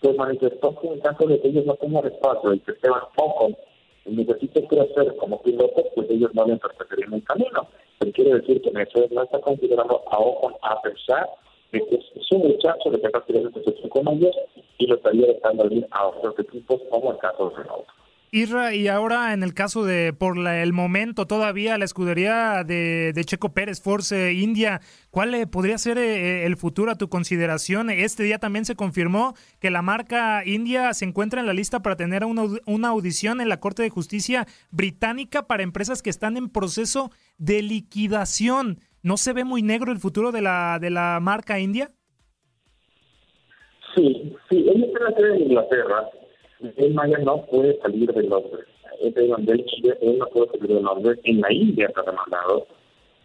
pues manifestó que en caso de que ellos no tengan espacio y que Esteban Ocon necesite crecer como piloto, pues ellos no le interpretarían el camino. Pero quiere decir que Mercedes no está considerando a Ocon a pesar de que es un muchacho de que se echó con ellos y lo estaría dejando ir a otros equipos como el caso de Renault. Irra, y ahora en el caso de, por la- el momento todavía, la escudería de, Checo Pérez, Force India, ¿cuál eh, podría ser eh, el futuro a tu consideración? Este día también se confirmó que la marca India se encuentra en la lista para tener una, una audición en la Corte de Justicia británica para empresas que están en proceso de liquidación. ¿No se ve muy negro el futuro de la, de la marca India? Sí, sí, él está en Inglaterra. El Maya no puede salir de Londres. Él no puede salir de Londres. En la India está demandado.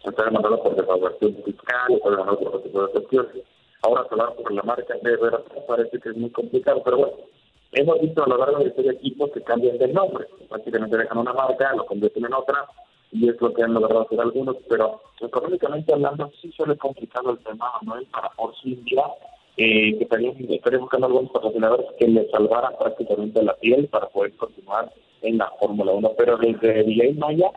Está demandado por defraudación fiscal, está demandado por otro tipo de cuestiones. Ahora hablar por la marca de verdad parece que es muy complicado, pero bueno, hemos visto a lo largo de la historia equipos que cambian de nombre. Prácticamente dejan una marca, lo convierten en otra, y es lo que han logrado hacer algunos, pero económicamente hablando sí suele complicado el tema. Y para Force India, eh, que estarían, estarían buscando algunos patrocinadores que le salvaran prácticamente la piel para poder continuar en la Fórmula 1, pero desde Miguel Maya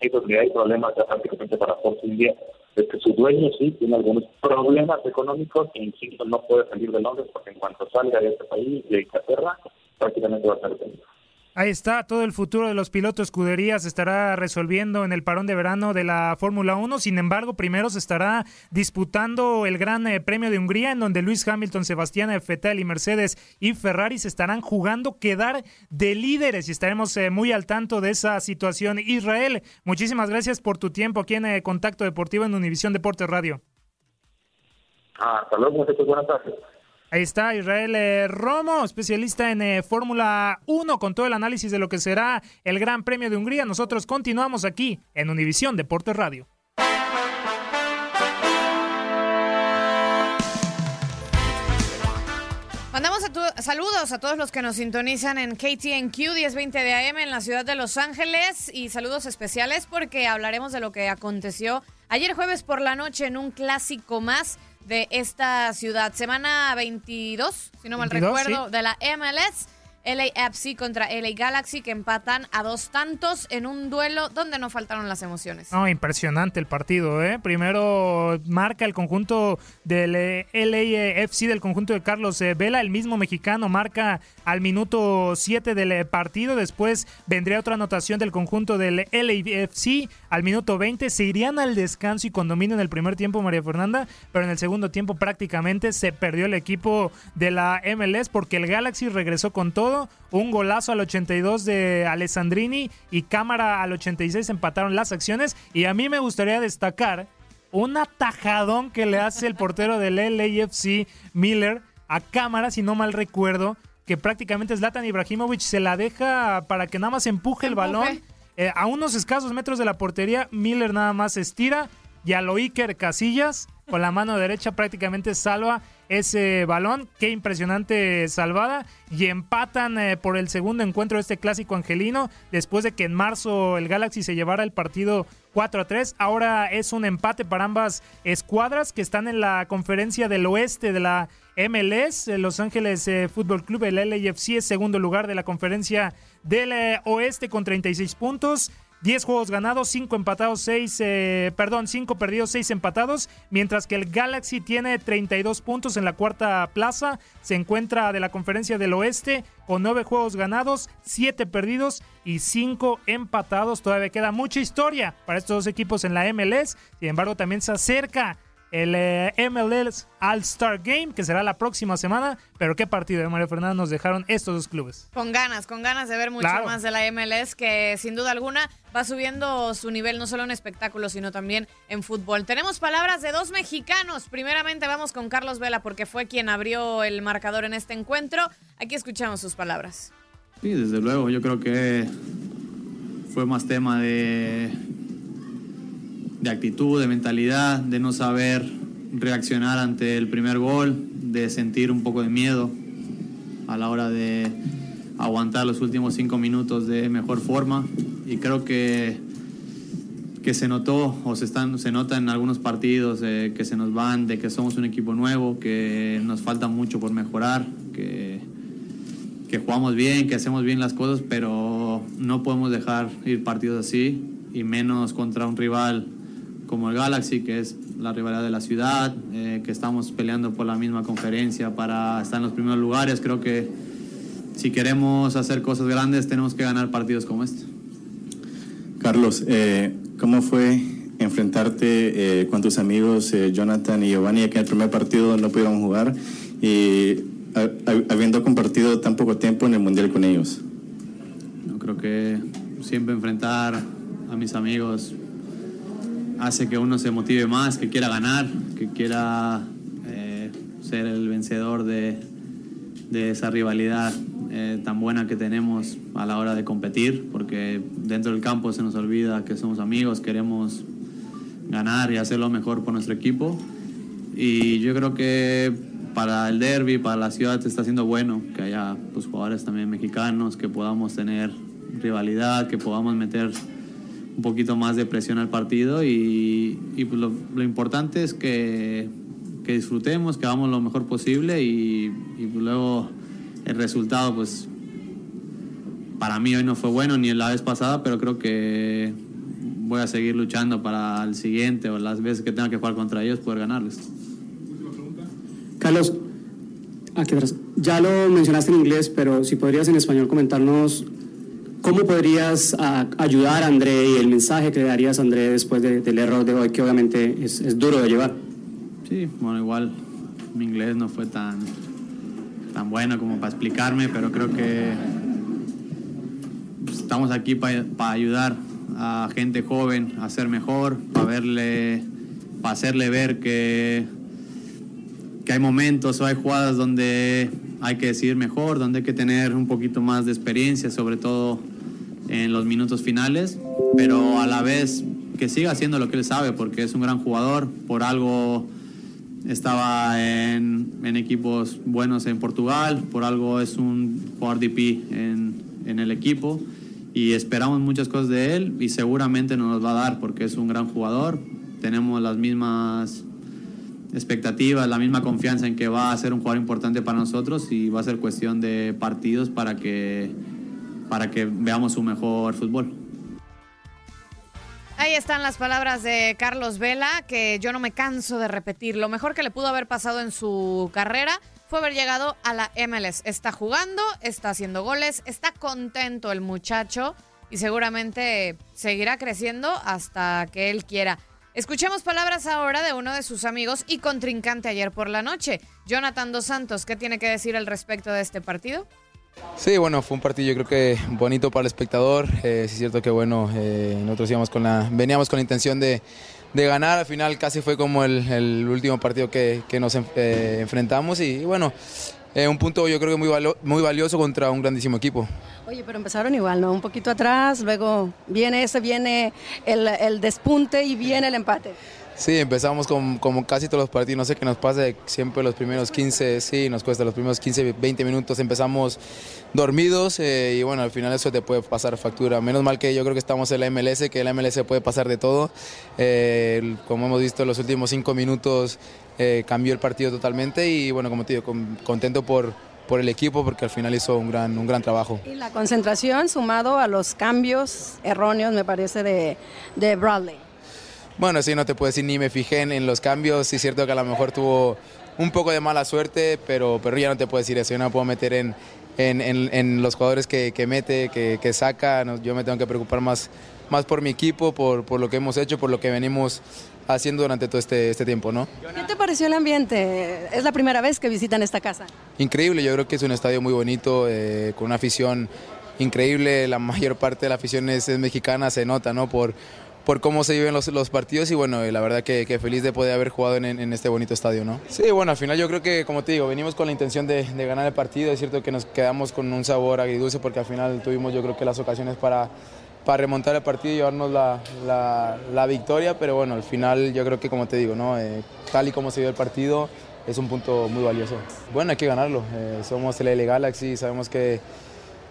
es donde hay problemas ya prácticamente para Force India, es que su dueño sí tiene algunos problemas económicos e insisto, no puede salir de Londres porque en cuanto salga de este país, de Inglaterra, prácticamente va a estar detenido. Ahí está, todo el futuro de los pilotos escuderías estará resolviendo en el parón de verano de la Fórmula 1. Sin embargo, primero se estará disputando el Gran eh, Premio de Hungría, en donde Luis Hamilton, Sebastián Vettel y Mercedes y Ferrari se estarán jugando quedar de líderes y estaremos eh, muy al tanto de esa situación. Israel, muchísimas gracias por tu tiempo aquí en eh, Contacto Deportivo en Univisión Deportes Radio. Ah, hasta luego, muchachos, buenas tardes. Ahí está Israel eh, Romo, especialista en eh, Fórmula 1, con todo el análisis de lo que será el Gran Premio de Hungría. Nosotros continuamos aquí en Univisión Deportes Radio. Mandamos saludos a todos los que nos sintonizan en KTNQ 1020 de AM en la ciudad de Los Ángeles y saludos especiales porque hablaremos de lo que aconteció ayer jueves por la noche en un clásico más de esta ciudad. Semana 22, si no mal 22, recuerdo, sí. de la MLS. LAFC contra LA Galaxy que empatan a dos tantos en un duelo donde no faltaron las emociones. No, impresionante el partido, ¿eh? Primero marca el conjunto del eh, LAFC, del conjunto de Carlos eh, Vela, el mismo mexicano marca al minuto 7 del eh, partido, después vendría otra anotación del conjunto del LAFC al minuto 20, se irían al descanso y con dominio en el primer tiempo María Fernanda, pero en el segundo tiempo prácticamente se perdió el equipo de la MLS porque el Galaxy regresó con todo, un golazo al 82 de Alessandrini y cámara al 86 empataron las acciones. Y a mí me gustaría destacar un atajadón que le hace el portero del LAFC Miller a cámara, si no mal recuerdo, que prácticamente Zlatan Ibrahimovic se la deja para que nada más empuje el balón eh, a unos escasos metros de la portería, Miller nada más estira y a lo Iker Casillas con la mano derecha prácticamente salva ese balón. Qué impresionante salvada. Y empatan eh, por el segundo encuentro de este clásico angelino después de que en marzo el Galaxy se llevara el partido 4 a 3. Ahora es un empate para ambas escuadras que están en la conferencia del oeste de la MLS. Los Ángeles eh, Fútbol Club, el LAFC, es segundo lugar de la conferencia del eh, oeste con 36 puntos. 10 juegos ganados, 5 empatados, 6, eh, perdón, 5 perdidos, 6 empatados, mientras que el Galaxy tiene 32 puntos en la cuarta plaza, se encuentra de la conferencia del oeste con 9 juegos ganados, 7 perdidos y 5 empatados. Todavía queda mucha historia para estos dos equipos en la MLS, sin embargo también se acerca el eh, MLS All-Star Game, que será la próxima semana. Pero qué partido de Mario Fernández nos dejaron estos dos clubes. Con ganas, con ganas de ver mucho Claro. más de la MLS, que sin duda alguna va subiendo su nivel no solo en espectáculos, sino también en fútbol. Tenemos palabras de dos mexicanos. Primeramente vamos con Carlos Vela, porque fue quien abrió el marcador en este encuentro. Aquí escuchamos sus palabras. Sí, desde luego, yo creo que fue más tema de, de actitud, de mentalidad, de no saber reaccionar ante el primer gol, de sentir un poco de miedo a la hora de aguantar los últimos cinco minutos de mejor forma. Y creo que, que se notó o se, están, se nota en algunos partidos eh, que se nos van, de que somos un equipo nuevo, que nos falta mucho por mejorar, que, que jugamos bien, que hacemos bien las cosas, pero no podemos dejar ir partidos así, y menos contra un rival como el Galaxy, que es la rivalidad de la ciudad, eh, que estamos peleando por la misma conferencia para estar en los primeros lugares. Creo que si queremos hacer cosas grandes tenemos que ganar partidos como este. Carlos, eh, ¿cómo fue enfrentarte eh, con tus amigos eh, Jonathan y Giovanni, que en el primer partido no pudieron jugar y ha- ha- habiendo compartido tan poco tiempo en el Mundial con ellos? Yo creo que siempre enfrentar a mis amigos hace que uno se motive más, que quiera ganar, que quiera eh, ser el vencedor de, de esa rivalidad eh, tan buena que tenemos a la hora de competir, porque dentro del campo se nos olvida que somos amigos, queremos ganar y hacer lo mejor por nuestro equipo. Y yo creo que para el derby, para la ciudad, está siendo bueno que haya pues, jugadores también mexicanos, que podamos tener rivalidad, que podamos meter un poquito más de presión al partido y, y, pues, lo, lo importante es que, que disfrutemos, que hagamos lo mejor posible y, y, pues, luego el resultado pues para mí hoy no fue bueno ni la vez pasada, pero creo que voy a seguir luchando para el siguiente o las veces que tenga que jugar contra ellos poder ganarles. Carlos, aquí atrás. Ya lo mencionaste en inglés, pero si podrías en español comentarnos cómo podrías ah, ayudar a André y el mensaje que le darías a André después de- del error de hoy, que obviamente es, duro de llevar. Sí, bueno, igual mi inglés no fue tan, tan bueno como para explicarme, pero creo que estamos aquí para ayudar a gente joven a ser mejor, para verle, para hacerle ver que, que hay momentos o hay jugadas donde hay que decidir mejor, donde hay que tener un poquito más de experiencia, sobre todo en los minutos finales, pero a la vez que siga haciendo lo que él sabe, porque es un gran jugador, por algo estaba en, equipos buenos en Portugal, por algo es un jugador DP en, en el equipo y esperamos muchas cosas de él y seguramente nos va a dar porque es un gran jugador, tenemos las mismas expectativas, la misma confianza en que va a ser un jugador importante para nosotros y va a ser cuestión de partidos para que, para que veamos su mejor fútbol. Ahí están las palabras de Carlos Vela, que yo no me canso de repetir. Lo mejor que le pudo haber pasado en su carrera fue haber llegado a la MLS. Está jugando, está haciendo goles, está contento el muchacho y seguramente seguirá creciendo hasta que él quiera. Escuchemos palabras ahora de uno de sus amigos y contrincante ayer por la noche, Jonathan Dos Santos. ¿Qué tiene que decir al respecto de este partido? Sí, bueno, fue un partido yo creo que bonito para el espectador. Eh, es cierto que bueno, eh, nosotros íbamos con la, veníamos con la intención de, de ganar. Al final casi fue como el, último partido que, que nos eh, enfrentamos y, bueno, eh, un punto yo creo que muy, valo- muy valioso contra un grandísimo equipo. Oye, pero empezaron igual, ¿no? Un poquito atrás, luego viene ese, viene el, el despunte y viene el empate. Sí, empezamos con, como casi todos los partidos, no sé qué nos pasa, siempre los primeros 15, sí, nos cuesta los primeros 15, 20 minutos, empezamos dormidos eh, y bueno, al final eso te puede pasar factura. Menos mal que yo creo que estamos en la MLS, que la MLS puede pasar de todo. Eh, como hemos visto, en los últimos 5 minutos eh, cambió el partido totalmente y bueno, como te digo, con- contento por, por el equipo porque al final hizo un gran, un gran trabajo. Y la concentración sumado a los cambios erróneos, me parece, de, de Bradley. Bueno, sí, no te puedo decir, ni me fijé en, en los cambios. Sí, es cierto que a lo mejor tuvo un poco de mala suerte, pero, pero ya no te puedo decir eso. Yo no me puedo meter en, en, en- los jugadores que, que mete, que, que saca. Yo me tengo que preocupar más, más por mi equipo, por, por lo que hemos hecho, por lo que venimos haciendo durante todo este, este tiempo, ¿no? ¿Qué te pareció el ambiente? Es la primera vez que visitan esta casa. Increíble, yo creo que es un estadio muy bonito, eh, con una afición increíble, la mayor parte de la afición es, es mexicana, se nota, ¿no? Por, por cómo se viven los, los partidos y bueno, eh, la verdad que, feliz de poder haber jugado en, en este bonito estadio, ¿no? Sí, bueno, al final yo creo que, como te digo, venimos con la intención de, de ganar el partido, es cierto que nos quedamos con un sabor agridulce porque al final tuvimos yo creo que las ocasiones para para remontar el partido y llevarnos la, la- la victoria, pero bueno, al final yo creo que como te digo, ¿no? Eh, tal y como se dio el partido, es un punto muy valioso. Bueno, hay que ganarlo, eh, somos el LA Galaxy, sabemos que,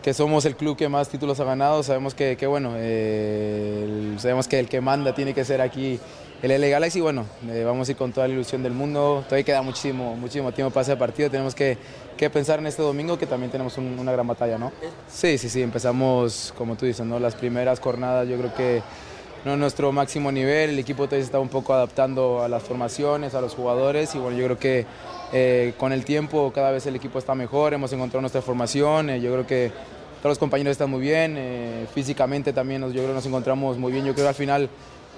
que somos el club que más títulos ha ganado, sabemos que, que, bueno, eh, sabemos que el que manda tiene que ser aquí el LA Galaxy, bueno, eh, vamos a ir con toda la ilusión del mundo, todavía queda muchísimo, muchísimo tiempo para ese partido, tenemos que, que pensar en este domingo que también tenemos un- una gran batalla, ¿no? Sí, sí, sí, empezamos, como tú dices, ¿no? las primeras jornadas yo creo que no es nuestro máximo nivel, el equipo todavía está un poco adaptando a las formaciones, a los jugadores y bueno, yo creo que eh, con el tiempo cada vez el equipo está mejor, hemos encontrado nuestra formación, yo creo que todos los compañeros están muy bien, eh, físicamente también nos, yo creo nos encontramos muy bien, yo creo al final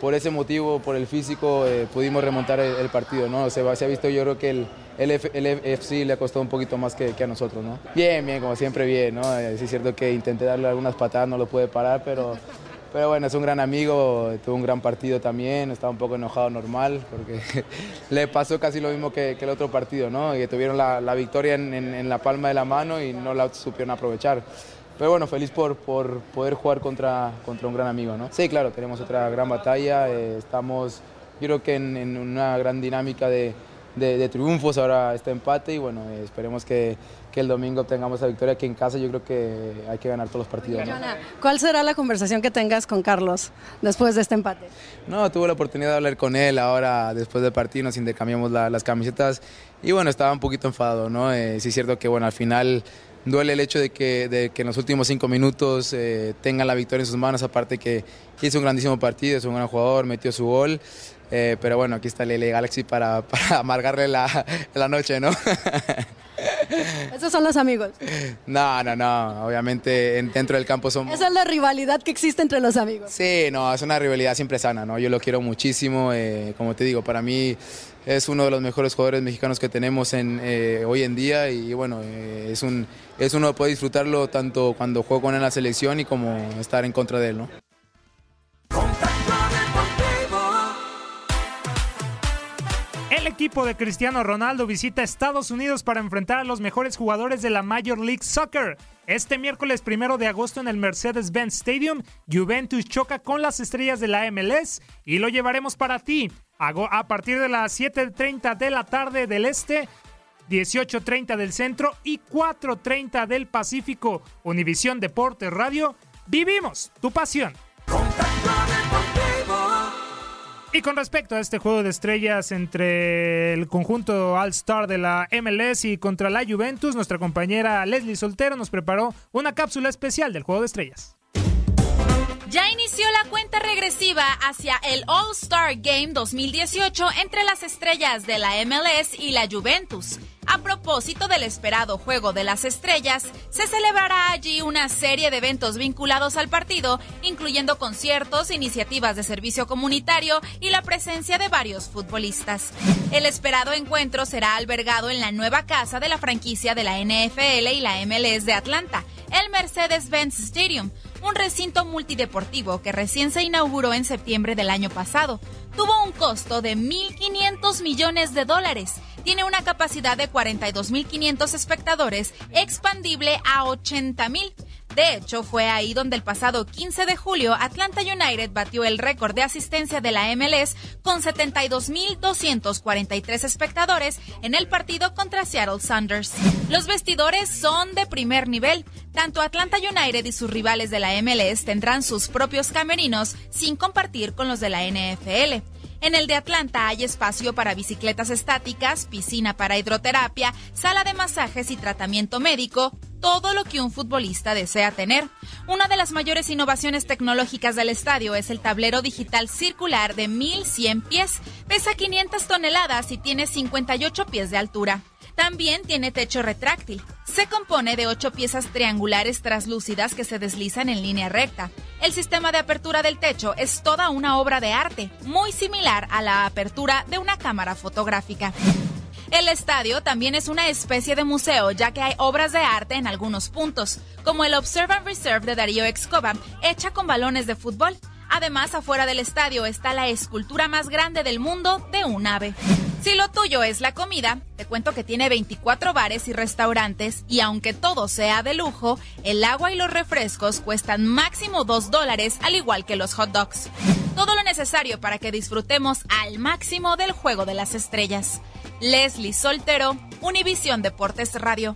por ese motivo, por el físico, eh, pudimos remontar el, partido, ¿no? Se, se ha visto yo creo que el, el, el FC le ha costado un poquito más que, a nosotros, ¿no? Bien, bien, como siempre bien, ¿no? Eh, es cierto que intenté darle algunas patadas, no lo pude parar, pero... Pero bueno, es un gran amigo, tuvo un gran partido también, estaba un poco enojado normal, porque le pasó casi lo mismo que, que el otro partido, ¿no? Que tuvieron la, la victoria en, en- en la palma de la mano y no la supieron aprovechar. Pero bueno, feliz por, por poder jugar contra, contra un gran amigo, ¿no? Sí, claro, tenemos otra gran batalla, eh, estamos yo creo que en, en una gran dinámica de, de- de triunfos, ahora este empate y bueno, eh, esperemos que, que el domingo obtengamos la victoria aquí en casa, yo creo que hay que ganar todos los partidos. ¿no? ¿cuál será la conversación que tengas con Carlos después de este empate? No, tuve la oportunidad de hablar con él ahora después del partido, nos intercambiamos la- las camisetas y bueno, estaba un poquito enfadado, ¿no? Eh, sí es cierto que bueno, al final duele el hecho de que, de que en los últimos cinco minutos eh, tengan la victoria en sus manos, aparte que hizo un grandísimo partido, es un gran jugador, metió su gol, eh, pero bueno, aquí está el LA Galaxy para, para amargarle la, la noche, ¿no? Esos son los amigos. no, no, no, obviamente en- dentro del campo somos... Esa es la rivalidad que existe entre los amigos. Sí, no, es una rivalidad siempre sana, ¿no? Yo lo quiero muchísimo, eh, como te digo, para mí es uno de los mejores jugadores mexicanos que tenemos en, eh, hoy en día y bueno, eh, es, un, es uno puede disfrutarlo tanto cuando juego con él en la selección y como estar en contra de él, ¿no? Equipo de Cristiano Ronaldo visita Estados Unidos para enfrentar a los mejores jugadores de la Major League Soccer. Este miércoles primero de agosto en el Mercedes-Benz Stadium, Juventus choca con las estrellas de la MLS y lo llevaremos para ti. A partir de las 7.30 de la tarde del este, 18.30 del centro y 4.30 del Pacífico. Univisión Deportes Radio, vivimos tu pasión. Y con respecto a este juego de estrellas entre el conjunto All-Star de la MLS y contra la Juventus, nuestra compañera Leslie Soltero nos preparó una cápsula especial del juego de estrellas. Ya inició la cuenta regresiva hacia el All-Star Game 2018 entre las estrellas de la MLS y la Juventus. A propósito del esperado Juego de las Estrellas, se celebrará allí una serie de eventos vinculados al partido, incluyendo conciertos, iniciativas de servicio comunitario y la presencia de varios futbolistas. El esperado encuentro será albergado en la nueva casa de la franquicia de la NFL y la MLS de Atlanta, el Mercedes-Benz Stadium, un recinto multideportivo que recién se inauguró en septiembre del año pasado. Tuvo un costo de 1.500 millones de dólares. Tiene una capacidad de 42.500 espectadores, expandible a 80.000. De hecho, fue ahí donde el pasado 15 de julio Atlanta United batió el récord de asistencia de la MLS con 72.243 espectadores en el partido contra Seattle Sounders. Los vestidores son de primer nivel. Tanto Atlanta United y sus rivales de la MLS tendrán sus propios camerinos sin compartir con los de la NFL. En el de Atlanta hay espacio para bicicletas estáticas, piscina para hidroterapia, sala de masajes y tratamiento médico, todo lo que un futbolista desea tener. Una de las mayores innovaciones tecnológicas del estadio es el tablero digital circular de 1100 pies. Pesa 500 toneladas y tiene 58 pies de altura. También tiene techo retráctil. Se compone de ocho piezas triangulares traslúcidas que se deslizan en línea recta. El sistema de apertura del techo es toda una obra de arte, muy similar a la apertura de una cámara fotográfica. El estadio también es una especie de museo, ya que hay obras de arte en algunos puntos, como el Observe and Reserve de Darío Excova, hecha con balones de fútbol. Además, afuera del estadio está la escultura más grande del mundo de un ave. Si lo tuyo es la comida, te cuento que tiene 24 bares y restaurantes y aunque todo sea de lujo, el agua y los refrescos cuestan máximo 2 dólares al igual que los hot dogs. Todo lo necesario para que disfrutemos al máximo del juego de las estrellas. Leslie Soltero, Univisión Deportes Radio.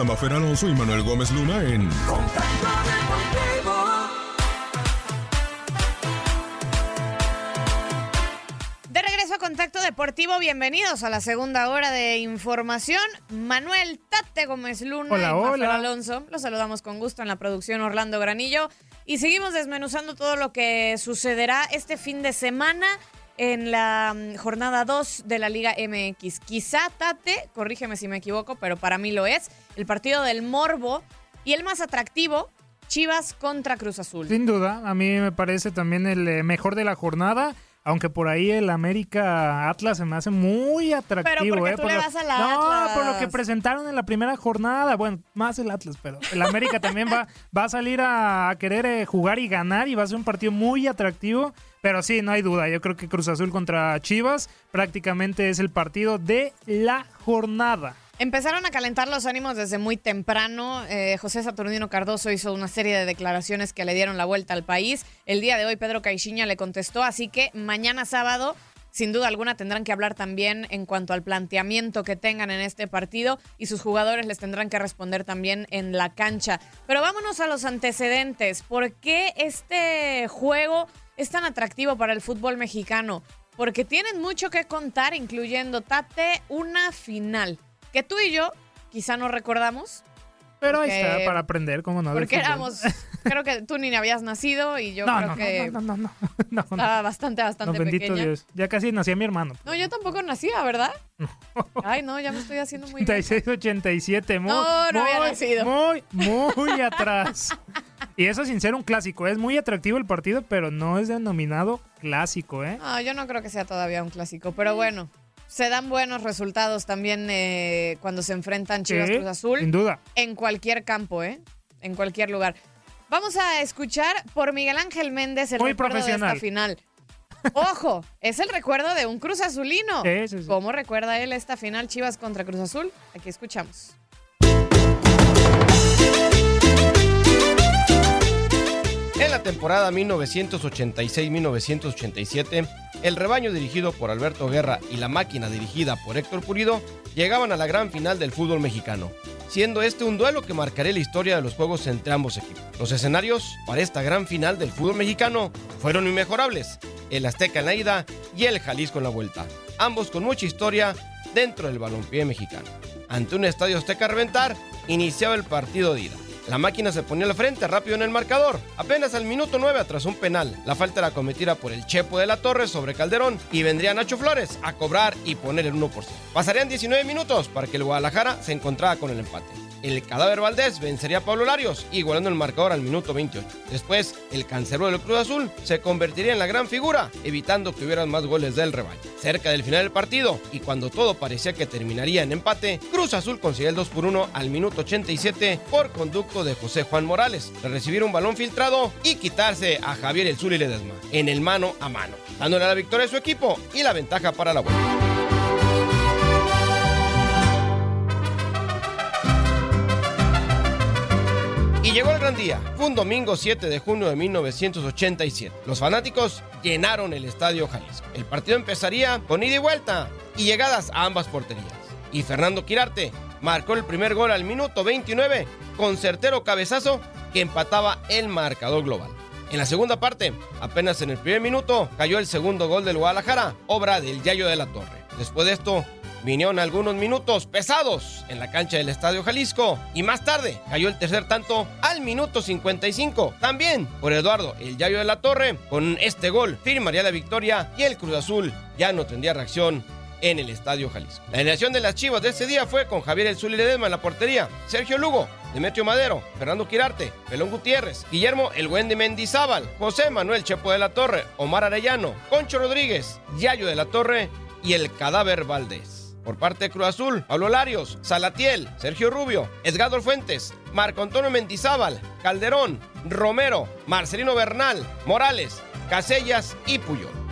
A Mafer Alonso y Manuel Gómez Luna en De regreso a Contacto Deportivo, bienvenidos a la segunda hora de información. Manuel Tate Gómez Luna Hola, y Mafer. Alonso. Los saludamos con gusto en la producción Orlando Granillo. Y seguimos desmenuzando todo lo que sucederá este fin de semana en la mm, jornada 2 de la Liga MX. Quizá Tate, corrígeme si me equivoco, pero para mí lo es, el partido del Morbo y el más atractivo, Chivas contra Cruz Azul. Sin duda, a mí me parece también el eh, mejor de la jornada. Aunque por ahí el América Atlas se me hace muy atractivo. porque eh, tú por le lo- vas No, Atlas. por lo que presentaron en la primera jornada. Bueno, más el Atlas, pero el América también va, va a salir a, a querer eh, jugar y ganar y va a ser un partido muy atractivo. Pero sí, no hay duda. Yo creo que Cruz Azul contra Chivas prácticamente es el partido de la jornada. Empezaron a calentar los ánimos desde muy temprano. Eh, José Saturnino Cardoso hizo una serie de declaraciones que le dieron la vuelta al país. El día de hoy Pedro Caixinha le contestó, así que mañana sábado, sin duda alguna, tendrán que hablar también en cuanto al planteamiento que tengan en este partido y sus jugadores les tendrán que responder también en la cancha. Pero vámonos a los antecedentes. ¿Por qué este juego es tan atractivo para el fútbol mexicano? Porque tienen mucho que contar, incluyendo Tate, una final que tú y yo quizá no recordamos. Pero ahí está, para aprender, cómo no. Porque éramos, creo que tú ni habías nacido y yo No, creo no, que no, no, no, no, estaba bastante, bastante bendito pequeña. Dios. Ya casi nacía mi hermano. No, yo tampoco nacía, ¿verdad? Ay, no, ya me estoy haciendo muy... 86, 87, muy, No, no había muy, nacido. Muy, muy atrás. Y eso sin ser un clásico. Es muy atractivo el partido, pero no es denominado clásico, ¿eh? No, yo no creo que sea todavía un clásico, pero bueno, se dan buenos resultados también eh, cuando se enfrentan Chivas Sí, Cruz Azul. sin duda. En cualquier campo, ¿eh? En cualquier lugar. Vamos a escuchar por Miguel Ángel Méndez el Muy recuerdo de profesional. esta final. Ojo, es el recuerdo de un Cruz Azulino. Sí, sí, sí. ¿Cómo recuerda él esta final Chivas contra Cruz Azul? Aquí escuchamos. En la temporada 1986-1987, el rebaño dirigido por Alberto Guerra y la máquina dirigida por Héctor Purido llegaban a la gran final del fútbol mexicano, siendo este un duelo que marcaría la historia de los juegos entre ambos equipos. Los escenarios para esta gran final del fútbol mexicano fueron inmejorables, el Azteca en la ida y el Jalisco en la vuelta, ambos con mucha historia dentro del balompié mexicano. Ante un estadio Azteca a reventar, iniciaba el partido de ida. La máquina se ponía al frente rápido en el marcador. Apenas al minuto 9 tras un penal. La falta era cometida por el Chepo de la Torre sobre Calderón y vendría Nacho Flores a cobrar y poner el 1%. Pasarían 19 minutos para que el Guadalajara se encontrara con el empate. El cadáver Valdés vencería a Pablo Larios, igualando el marcador al minuto 28. Después, el cancerbero del Cruz Azul se convertiría en la gran figura, evitando que hubieran más goles del rebaño. Cerca del final del partido, y cuando todo parecía que terminaría en empate, Cruz Azul consiguió el 2 por 1 al minuto 87 por conducto de José Juan Morales, de recibir un balón filtrado y quitarse a Javier El Zuli Ledesma en el mano a mano, dándole la victoria a su equipo y la ventaja para la vuelta. Llegó el gran día. Fue un domingo 7 de junio de 1987. Los fanáticos llenaron el estadio Jalisco. El partido empezaría con ida y vuelta y llegadas a ambas porterías. Y Fernando Quirarte marcó el primer gol al minuto 29 con certero cabezazo que empataba el marcador global. En la segunda parte, apenas en el primer minuto, cayó el segundo gol del Guadalajara, obra del Yayo de la Torre. Después de esto, vinieron algunos minutos pesados en la cancha del Estadio Jalisco y más tarde cayó el tercer tanto al minuto 55, también por Eduardo el Yayo de la Torre. Con este gol firmaría la victoria y el Cruz Azul ya no tendría reacción en el Estadio Jalisco. La alineación de las Chivas de ese día fue con Javier El Zuli Ledesma en la portería, Sergio Lugo, Demetrio Madero, Fernando Quirarte, Pelón Gutiérrez, Guillermo El Wendy Mendizábal, José Manuel Chepo de la Torre, Omar Arellano, Concho Rodríguez, Yayo de la Torre y el Cadáver Valdés. Por parte de Cruz Azul, Pablo Larios, Salatiel, Sergio Rubio, Edgardo Fuentes, Marco Antonio Mendizábal, Calderón, Romero, Marcelino Bernal, Morales, Casellas y Puyol.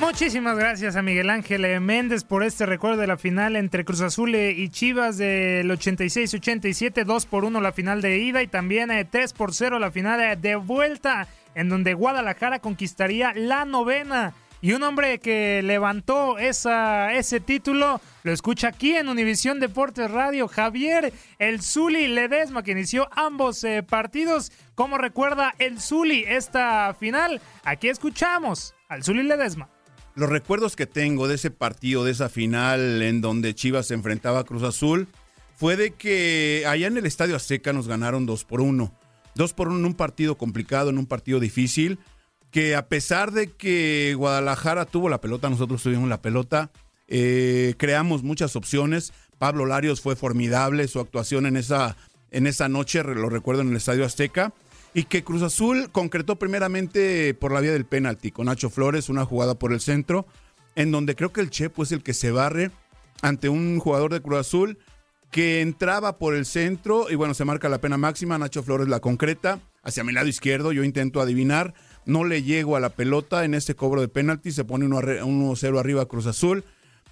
Muchísimas gracias a Miguel Ángel Méndez por este recuerdo de la final entre Cruz Azul y Chivas del 86-87, 2 por 1 la final de ida y también 3 por 0 la final de vuelta, en donde Guadalajara conquistaría la novena. Y un hombre que levantó esa, ese título lo escucha aquí en Univisión Deportes Radio, Javier El Zuli Ledesma, que inició ambos eh, partidos. ¿Cómo recuerda El Zuli esta final? Aquí escuchamos al Zuli Ledesma. Los recuerdos que tengo de ese partido, de esa final en donde Chivas se enfrentaba a Cruz Azul, fue de que allá en el Estadio Azteca nos ganaron dos por uno. Dos por uno en un partido complicado, en un partido difícil, que a pesar de que Guadalajara tuvo la pelota, nosotros tuvimos la pelota, eh, creamos muchas opciones. Pablo Larios fue formidable, su actuación en esa, en esa noche, lo recuerdo en el Estadio Azteca y que Cruz Azul concretó primeramente por la vía del penalti con Nacho Flores, una jugada por el centro, en donde creo que el Chepo es el que se barre ante un jugador de Cruz Azul que entraba por el centro y bueno, se marca la pena máxima, Nacho Flores la concreta hacia mi lado izquierdo, yo intento adivinar, no le llego a la pelota en este cobro de penalti, se pone 1-0 arriba Cruz Azul.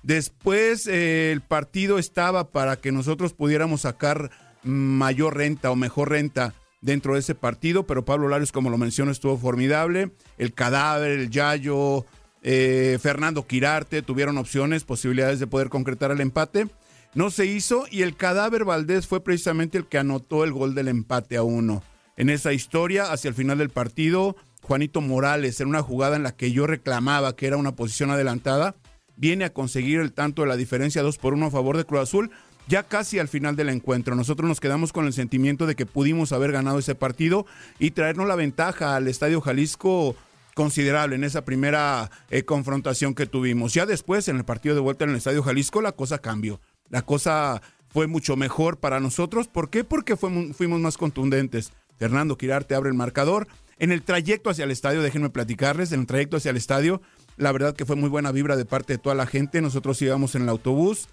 Después eh, el partido estaba para que nosotros pudiéramos sacar mayor renta o mejor renta dentro de ese partido, pero Pablo Larios, como lo menciono, estuvo formidable. El cadáver, el Yayo, eh, Fernando Quirarte tuvieron opciones, posibilidades de poder concretar el empate. No se hizo y el cadáver Valdés fue precisamente el que anotó el gol del empate a uno. En esa historia, hacia el final del partido, Juanito Morales, en una jugada en la que yo reclamaba que era una posición adelantada, viene a conseguir el tanto de la diferencia 2 por 1 a favor de Cruz Azul ya casi al final del encuentro. Nosotros nos quedamos con el sentimiento de que pudimos haber ganado ese partido y traernos la ventaja al Estadio Jalisco considerable en esa primera eh, confrontación que tuvimos. Ya después, en el partido de vuelta en el Estadio Jalisco, la cosa cambió. La cosa fue mucho mejor para nosotros. ¿Por qué? Porque fuimos más contundentes. Fernando Quirarte abre el marcador. En el trayecto hacia el estadio, déjenme platicarles, en el trayecto hacia el estadio, la verdad que fue muy buena vibra de parte de toda la gente. Nosotros íbamos en el autobús,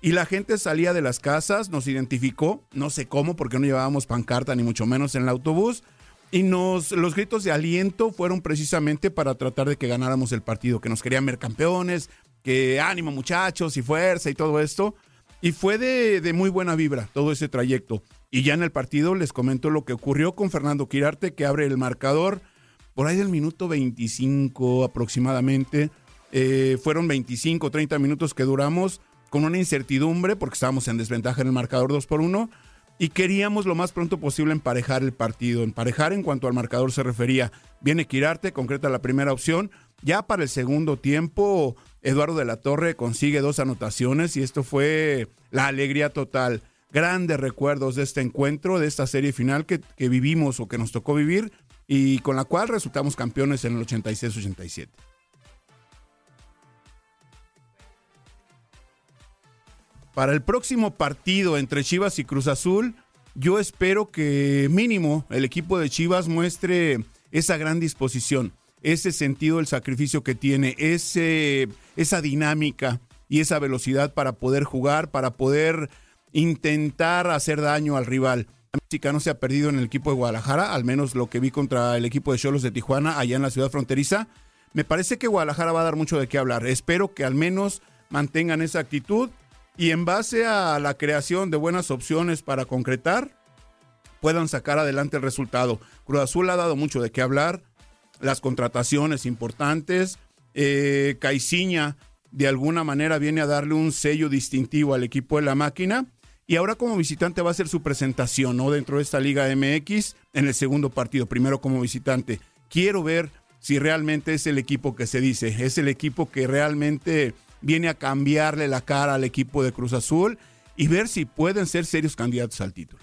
y la gente salía de las casas, nos identificó, no sé cómo, porque no llevábamos pancarta ni mucho menos en el autobús. Y nos, los gritos de aliento fueron precisamente para tratar de que ganáramos el partido, que nos querían ver campeones, que ánimo muchachos y fuerza y todo esto. Y fue de, muy buena vibra todo ese trayecto. Y ya en el partido les comento lo que ocurrió con Fernando Quirarte, que abre el marcador por ahí del minuto 25 aproximadamente. Eh, fueron 25, 30 minutos que duramos con una incertidumbre porque estábamos en desventaja en el marcador 2 por 1 y queríamos lo más pronto posible emparejar el partido. Emparejar en cuanto al marcador se refería. Viene Quirarte, concreta la primera opción. Ya para el segundo tiempo, Eduardo de la Torre consigue dos anotaciones y esto fue la alegría total. Grandes recuerdos de este encuentro, de esta serie final que, que vivimos o que nos tocó vivir y con la cual resultamos campeones en el 86-87. Para el próximo partido entre Chivas y Cruz Azul, yo espero que mínimo el equipo de Chivas muestre esa gran disposición, ese sentido del sacrificio que tiene, ese, esa dinámica y esa velocidad para poder jugar, para poder intentar hacer daño al rival. América no se ha perdido en el equipo de Guadalajara, al menos lo que vi contra el equipo de Cholos de Tijuana allá en la ciudad fronteriza. Me parece que Guadalajara va a dar mucho de qué hablar. Espero que al menos mantengan esa actitud y en base a la creación de buenas opciones para concretar, puedan sacar adelante el resultado. Cruz Azul ha dado mucho de qué hablar, las contrataciones importantes, eh, Caiciña de alguna manera viene a darle un sello distintivo al equipo de la máquina y ahora como visitante va a ser su presentación ¿no? dentro de esta Liga MX en el segundo partido, primero como visitante. Quiero ver si realmente es el equipo que se dice, es el equipo que realmente viene a cambiarle la cara al equipo de Cruz Azul y ver si pueden ser serios candidatos al título.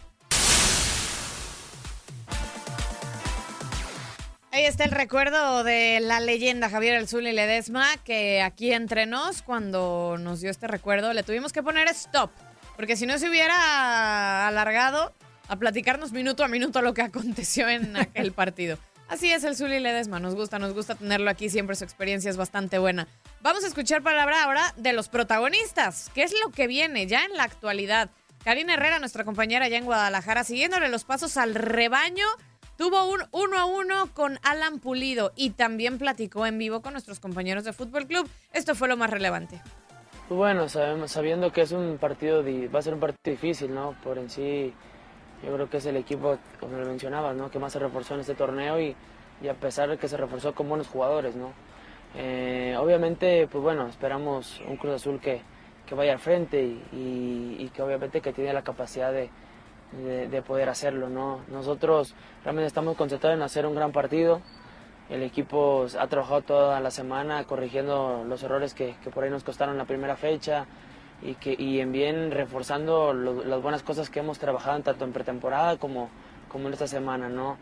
Ahí está el recuerdo de la leyenda Javier El Zul y Ledesma, que aquí entre nos, cuando nos dio este recuerdo, le tuvimos que poner stop, porque si no se hubiera alargado a platicarnos minuto a minuto lo que aconteció en aquel partido. Así es el Zuli Ledesma, nos gusta, nos gusta tenerlo aquí, siempre su experiencia es bastante buena. Vamos a escuchar palabra ahora de los protagonistas, qué es lo que viene ya en la actualidad. Karina Herrera, nuestra compañera allá en Guadalajara, siguiéndole los pasos al rebaño, tuvo un uno a uno con Alan Pulido y también platicó en vivo con nuestros compañeros de Fútbol Club. Esto fue lo más relevante. Pues bueno, sabemos, sabiendo que es un partido, va a ser un partido difícil, ¿no? Por en sí, yo creo que es el equipo, como lo mencionabas, ¿no? Que más se reforzó en este torneo y, y a pesar de que se reforzó con buenos jugadores, ¿no? Eh, obviamente, pues bueno, esperamos un Cruz Azul que, que vaya al frente y, y- que obviamente que tiene la capacidad de, de- de poder hacerlo, ¿no? Nosotros realmente estamos concentrados en hacer un gran partido. El equipo ha trabajado toda la semana corrigiendo los errores que, que por ahí nos costaron la primera fecha y, que, y en bien reforzando las buenas cosas que hemos trabajado tanto en pretemporada como, como en esta semana, ¿no?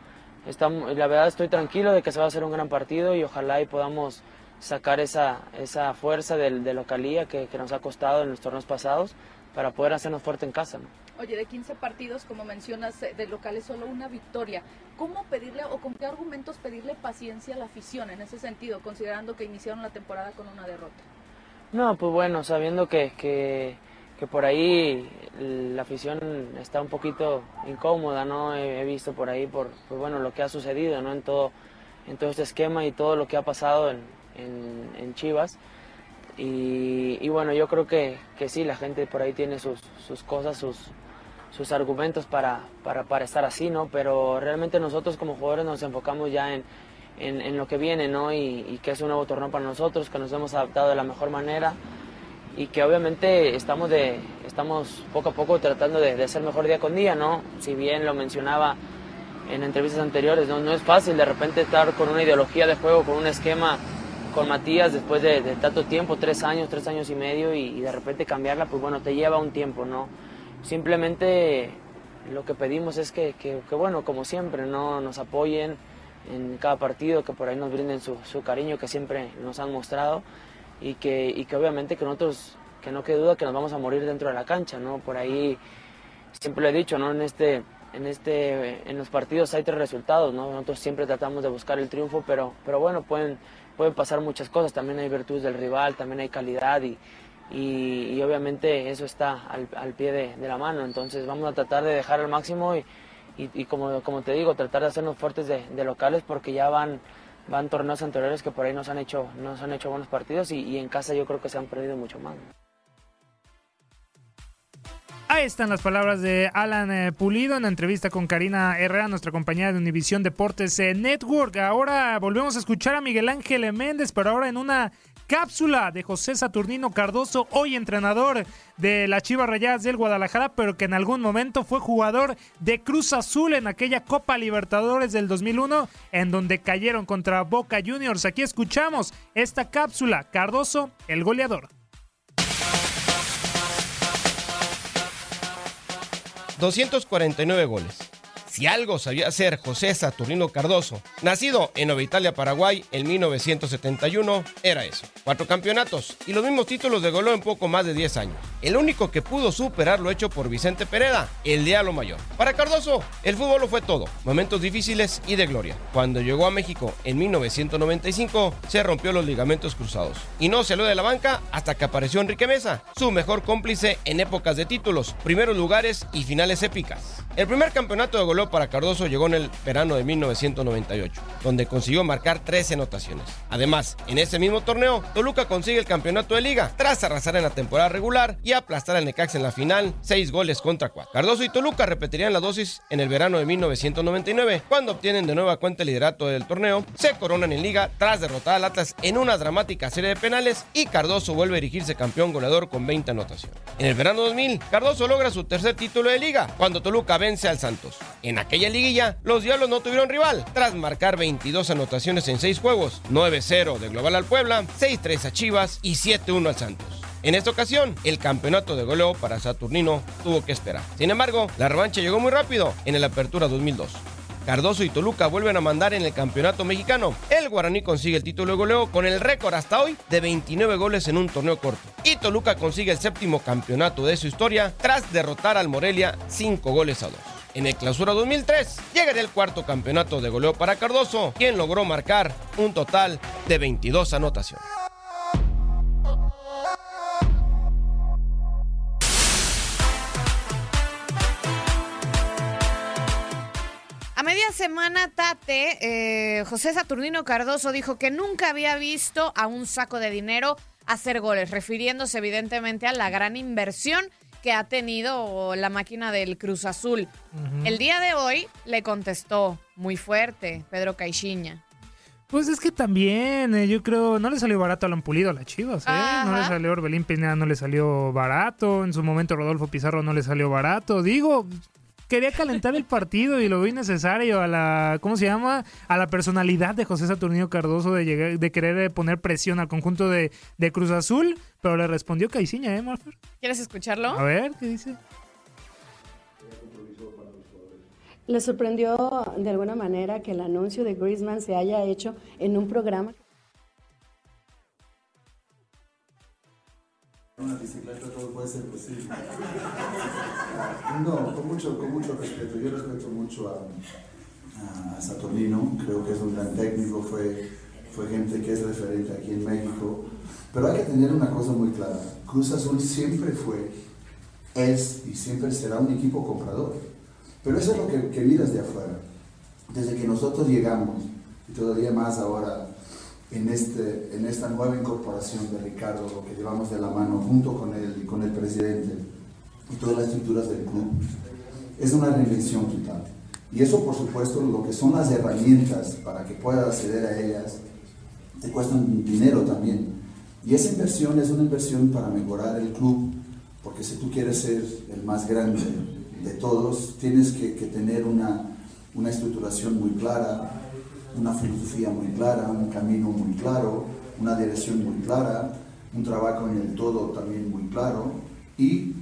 Estamos, la verdad estoy tranquilo de que se va a hacer un gran partido y ojalá y podamos sacar esa, esa fuerza del, de localía que, que nos ha costado en los torneos pasados para poder hacernos fuerte en casa, ¿no? Oye, de 15 partidos, como mencionas, eh, de locales solo una victoria. ¿Cómo pedirle o con qué argumentos pedirle paciencia a la afición en ese sentido, considerando que iniciaron la temporada con una derrota? No, pues bueno, sabiendo que, que, que por ahí la afición está un poquito incómoda, ¿no? He, visto por ahí, por, pues bueno, lo que ha sucedido, ¿no? En todo, en todo este esquema y todo lo que ha pasado en, en, en Chivas. Y, y bueno, yo creo que, que sí, la gente por ahí tiene sus, sus cosas, sus, sus argumentos para, para, para estar así, ¿no? Pero realmente nosotros como jugadores nos enfocamos ya en, en, en lo que viene, ¿no? Y, y que es un nuevo torneo para nosotros, que nos hemos adaptado de la mejor manera y que obviamente estamos, de, estamos poco a poco tratando de, de ser mejor día con día, ¿no? Si bien lo mencionaba en entrevistas anteriores, ¿no? no es fácil de repente estar con una ideología de juego, con un esquema con Matías después de, de tanto tiempo, tres años, tres años y medio, y, y de repente cambiarla, pues bueno, te lleva un tiempo, ¿no? Simplemente lo que pedimos es que, que, que, bueno, como siempre, ¿no? Nos apoyen en cada partido, que por ahí nos brinden su, su cariño que siempre nos han mostrado y que, y que obviamente que nosotros, que no quede duda que nos vamos a morir dentro de la cancha, ¿no? Por ahí siempre lo he dicho, ¿no? En este, en este, en los partidos hay tres resultados, ¿no? Nosotros siempre tratamos de buscar el triunfo, pero, pero bueno, pueden, pueden pasar muchas cosas, también hay virtudes del rival, también hay calidad y, y, y obviamente eso está al, al pie de, de, la mano, entonces vamos a tratar de dejar al máximo y, y, como, como te digo, tratar de hacernos fuertes de, de, locales porque ya van, van torneos anteriores que por ahí nos han hecho, nos han hecho buenos partidos y, y en casa yo creo que se han perdido mucho más. Ahí están las palabras de Alan eh, Pulido en la entrevista con Karina Herrera, nuestra compañera de Univisión Deportes eh, Network. Ahora volvemos a escuchar a Miguel Ángel Méndez, pero ahora en una cápsula de José Saturnino Cardoso, hoy entrenador de las Chivas Rayadas del Guadalajara, pero que en algún momento fue jugador de Cruz Azul en aquella Copa Libertadores del 2001, en donde cayeron contra Boca Juniors. Aquí escuchamos esta cápsula, Cardoso, el goleador. 249 goles, Si algo sabía hacer José Saturnino Cardoso, nacido en Nueva Italia, Paraguay, en 1971, era eso. Cuatro campeonatos y los mismos títulos de goleo en poco más de 10 años. El único que pudo superar lo hecho por Vicente Pereda, el Diablo Mayor. Para Cardoso, el fútbol lo fue todo, momentos difíciles y de gloria. Cuando llegó a México en 1995, se rompió los ligamentos cruzados y no salió de la banca hasta que apareció Enrique Mesa, su mejor cómplice en épocas de títulos, primeros lugares y finales épicas. El primer campeonato de goleo para Cardoso llegó en el verano de 1998, donde consiguió marcar 13 anotaciones. Además, en ese mismo torneo, Toluca consigue el campeonato de liga, tras arrasar en la temporada regular y aplastar al Necaxa en la final, 6 goles contra 4. Cardoso y Toluca repetirían la dosis en el verano de 1999, cuando obtienen de nueva cuenta el liderato del torneo, se coronan en liga tras derrotar al Atlas en una dramática serie de penales y Cardoso vuelve a erigirse campeón goleador con 20 anotaciones. En el verano 2000, Cardoso logra su tercer título de liga, cuando Toluca vence al Santos. En aquella liguilla, los Diablos no tuvieron rival, tras marcar 22 anotaciones en 6 juegos, 9-0 de global al Puebla, 6-3 a Chivas y 7-1 al Santos. En esta ocasión, el campeonato de goleo para Saturnino tuvo que esperar. Sin embargo, la revancha llegó muy rápido en el Apertura 2002. Cardoso y Toluca vuelven a mandar en el campeonato mexicano. El Guaraní consigue el título de goleo con el récord hasta hoy de 29 goles en un torneo corto. Y Toluca consigue el séptimo campeonato de su historia tras derrotar al Morelia 5 goles a 2. En el clausura 2003 llegaría el cuarto campeonato de goleo para Cardoso, quien logró marcar un total de 22 anotaciones. A media semana, Tate, eh, José Saturnino Cardoso dijo que nunca había visto a un saco de dinero hacer goles, refiriéndose evidentemente a la gran inversión que ha tenido la máquina del Cruz Azul. El día de hoy le contestó muy fuerte Pedro Caixinha. Pues es que también, eh, yo creo, no le salió barato a Alan Pulido a las Chivas, ¿eh? No le salió Orbelín Pineda, no le salió barato. En su momento Rodolfo Pizarro no le salió barato. Digo, quería calentar el partido y lo vi necesario a la, ¿cómo se llama? A la personalidad de José Saturnino Cardoso de, llegar, de querer eh, poner presión al conjunto de, de Cruz Azul, pero le respondió Caiciña, ¿eh, Marfer? ¿Quieres escucharlo? A ver, ¿qué dice? ¿Le sorprendió de alguna manera que el anuncio de Griezmann se haya hecho en un programa? una bicicleta todo puede ser posible. No, con mucho, con mucho respeto. Yo respeto mucho a, Saturnino, creo que es un gran técnico, fue, fue gente que es referente aquí en México. Pero hay que tener una cosa muy clara. Cruz Azul siempre fue, es y siempre será un equipo comprador. Pero eso es lo que, que miras de afuera. Desde que nosotros llegamos, y todavía más ahora, en, este, en esta nueva incorporación de Ricardo, lo que llevamos de la mano junto con él y con el presidente y todas las estructuras del club, es una reinvención total. Y eso, por supuesto, lo que son las herramientas para que puedas acceder a ellas, te cuestan dinero también. Y esa inversión es una inversión para mejorar el club, porque si tú quieres ser el más grande de todos, tienes que, que tener una, una estructuración muy clara, una filosofía muy clara, un camino muy claro, una dirección muy clara, un trabajo en el todo también muy claro y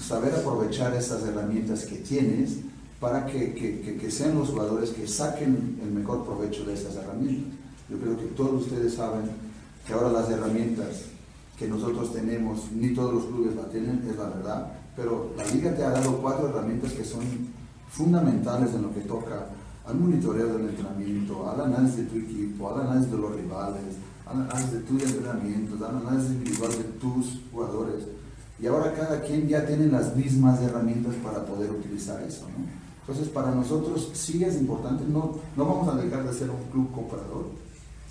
saber aprovechar esas herramientas que tienes para que, que- que- sean los jugadores que saquen el mejor provecho de esas herramientas. Yo creo que todos ustedes saben que ahora las herramientas que nosotros tenemos, ni todos los clubes la tienen, es la verdad, pero la liga te ha dado cuatro herramientas que son fundamentales en lo que toca al monitoreo del entrenamiento, al análisis de tu equipo, al análisis de los rivales, al análisis de tus entrenamientos, al análisis individual de tus jugadores. Y ahora cada quien ya tiene las mismas herramientas para poder utilizar eso. ¿no? Entonces para nosotros sí es importante, no, no vamos a dejar de ser un club comprador.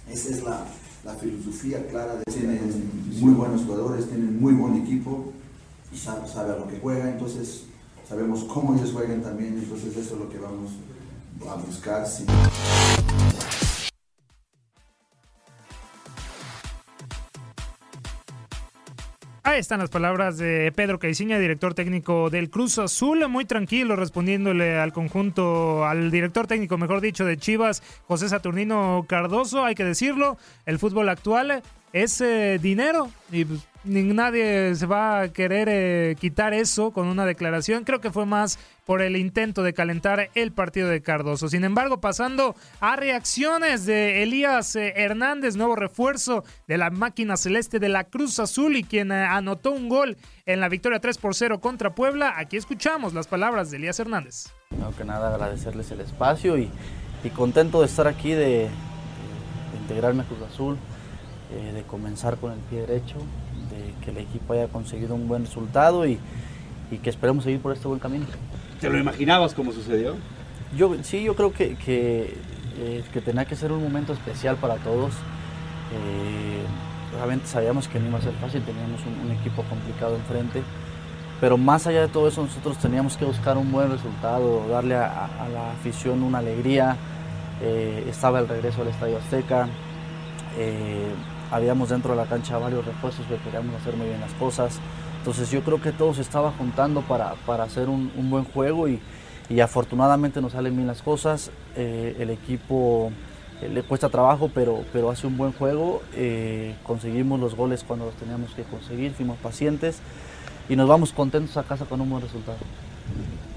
Esa es la, la filosofía clara de tienen muy buenos jugadores, tienen muy buen equipo y sabe, sabe a lo que juega, entonces sabemos cómo ellos juegan también, entonces eso es lo que vamos a buscar. sí. Ahí están las palabras de Pedro Caiciña, director técnico del Cruz Azul, muy tranquilo respondiéndole al conjunto, al director técnico, mejor dicho, de Chivas, José Saturnino Cardoso. Hay que decirlo, el fútbol actual es eh, dinero y pues, nadie se va a querer eh, quitar eso con una declaración. Creo que fue más por el intento de calentar el partido de Cardoso. Sin embargo, pasando a reacciones de Elías eh, Hernández, nuevo refuerzo de la máquina celeste de la Cruz Azul y quien eh, anotó un gol en la victoria 3 por 0 contra Puebla. Aquí escuchamos las palabras de Elías Hernández. Primero que nada agradecerles el espacio y, contento de estar aquí, de, de integrarme a Cruz Azul, de comenzar con el pie derecho, que el equipo haya conseguido un buen resultado y, y que esperemos seguir por este buen camino. ¿Te lo imaginabas cómo sucedió? Yo, sí, yo creo que, que, eh, que tenía que ser un momento especial para todos. Eh, realmente sabíamos que no iba a ser fácil, teníamos un, un equipo complicado enfrente, pero más allá de todo eso nosotros teníamos que buscar un buen resultado, darle a la afición una alegría. Eh, estaba el regreso al Estadio Azteca, eh, habíamos dentro de la cancha varios refuerzos que queríamos hacer muy bien las cosas. Entonces yo creo que todo se estaba juntando para, para hacer un, un buen juego y, y afortunadamente nos salen bien las cosas. Eh, el equipo eh, le cuesta trabajo, pero, pero hace un buen juego. Eh, conseguimos los goles cuando los teníamos que conseguir, fuimos pacientes y nos vamos contentos a casa con un buen resultado.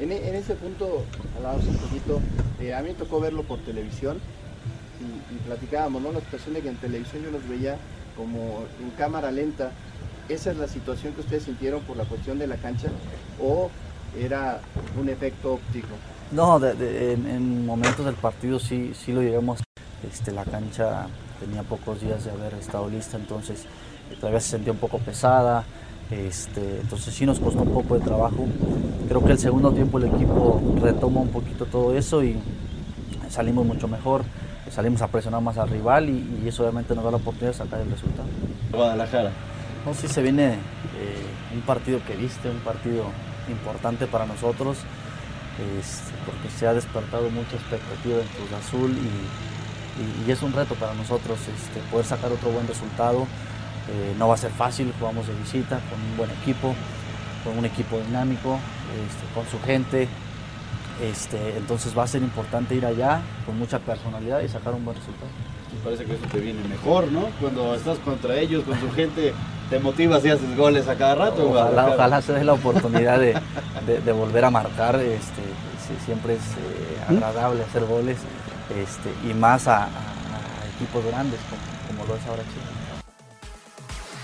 En, en ese punto, hablábamos un poquito, eh, a mí me tocó verlo por televisión y, y platicábamos, ¿no? La situación de que en televisión yo los veía como en cámara lenta. ¿Esa es la situación que ustedes sintieron por la cuestión de la cancha o era un efecto óptico? No, de- de- en, en momentos del partido sí, sí lo llegamos. Este, la cancha tenía pocos días de haber estado lista, entonces eh, todavía se sentía un poco pesada. Este, entonces sí nos costó un poco de trabajo. Creo que el segundo tiempo el equipo retoma un poquito todo eso y salimos mucho mejor. Salimos a presionar más al rival y, y eso obviamente nos da la oportunidad de sacar el resultado. Guadalajara. No, sí se viene eh, un partido que viste, un partido importante para nosotros, este, porque se ha despertado mucha expectativa en Cruz Azul y, y- y es un reto para nosotros este, poder sacar otro buen resultado. Eh, no va a ser fácil, jugamos de visita con un buen equipo, con un equipo dinámico, este, con su gente. Este, entonces va a ser importante ir allá con mucha personalidad y sacar un buen resultado. Me parece que eso te viene mejor, ¿no? Cuando estás contra ellos, con su gente, te motivas y haces goles a cada rato. Ojalá, ojalá se dé la oportunidad de, de- de volver a marcar. Este, siempre es eh, agradable hacer goles este, y más a equipos grandes como, como lo es ahora Chile.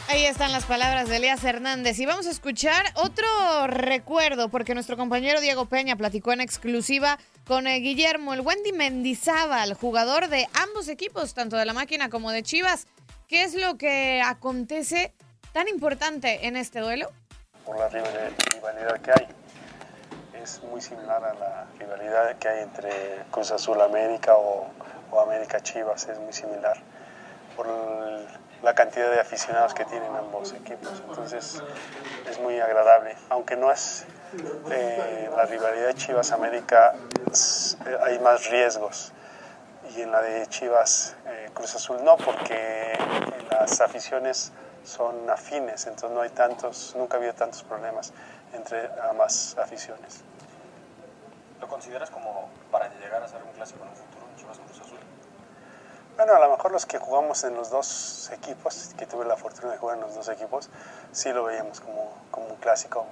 Ahí están las palabras de Elías Hernández. Y vamos a escuchar otro recuerdo, porque nuestro compañero Diego Peña platicó en exclusiva con eh, Guillermo, el Wendy Mendizábal, jugador de ambos equipos, tanto de la máquina como de Chivas. ¿Qué es lo que acontece tan importante en este duelo? por la rival- rivalidad que hay. Es muy similar a la rivalidad que hay entre Cruz Azul América o, o América Chivas, es muy similar por el- la cantidad de aficionados que tienen ambos equipos. Entonces es muy agradable, aunque no es eh, la rivalidad Chivas América, eh, hay más riesgos y en la de Chivas eh, Cruz Azul no, porque las aficiones son afines, entonces no hay tantos, nunca ha habido tantos problemas entre ambas aficiones. ¿Lo consideras como para llegar a ser un clásico en un futuro? Bueno, a lo mejor los que jugamos en los dos equipos, que tuve la fortuna de jugar en los dos equipos, sí lo veíamos como, como un clásico,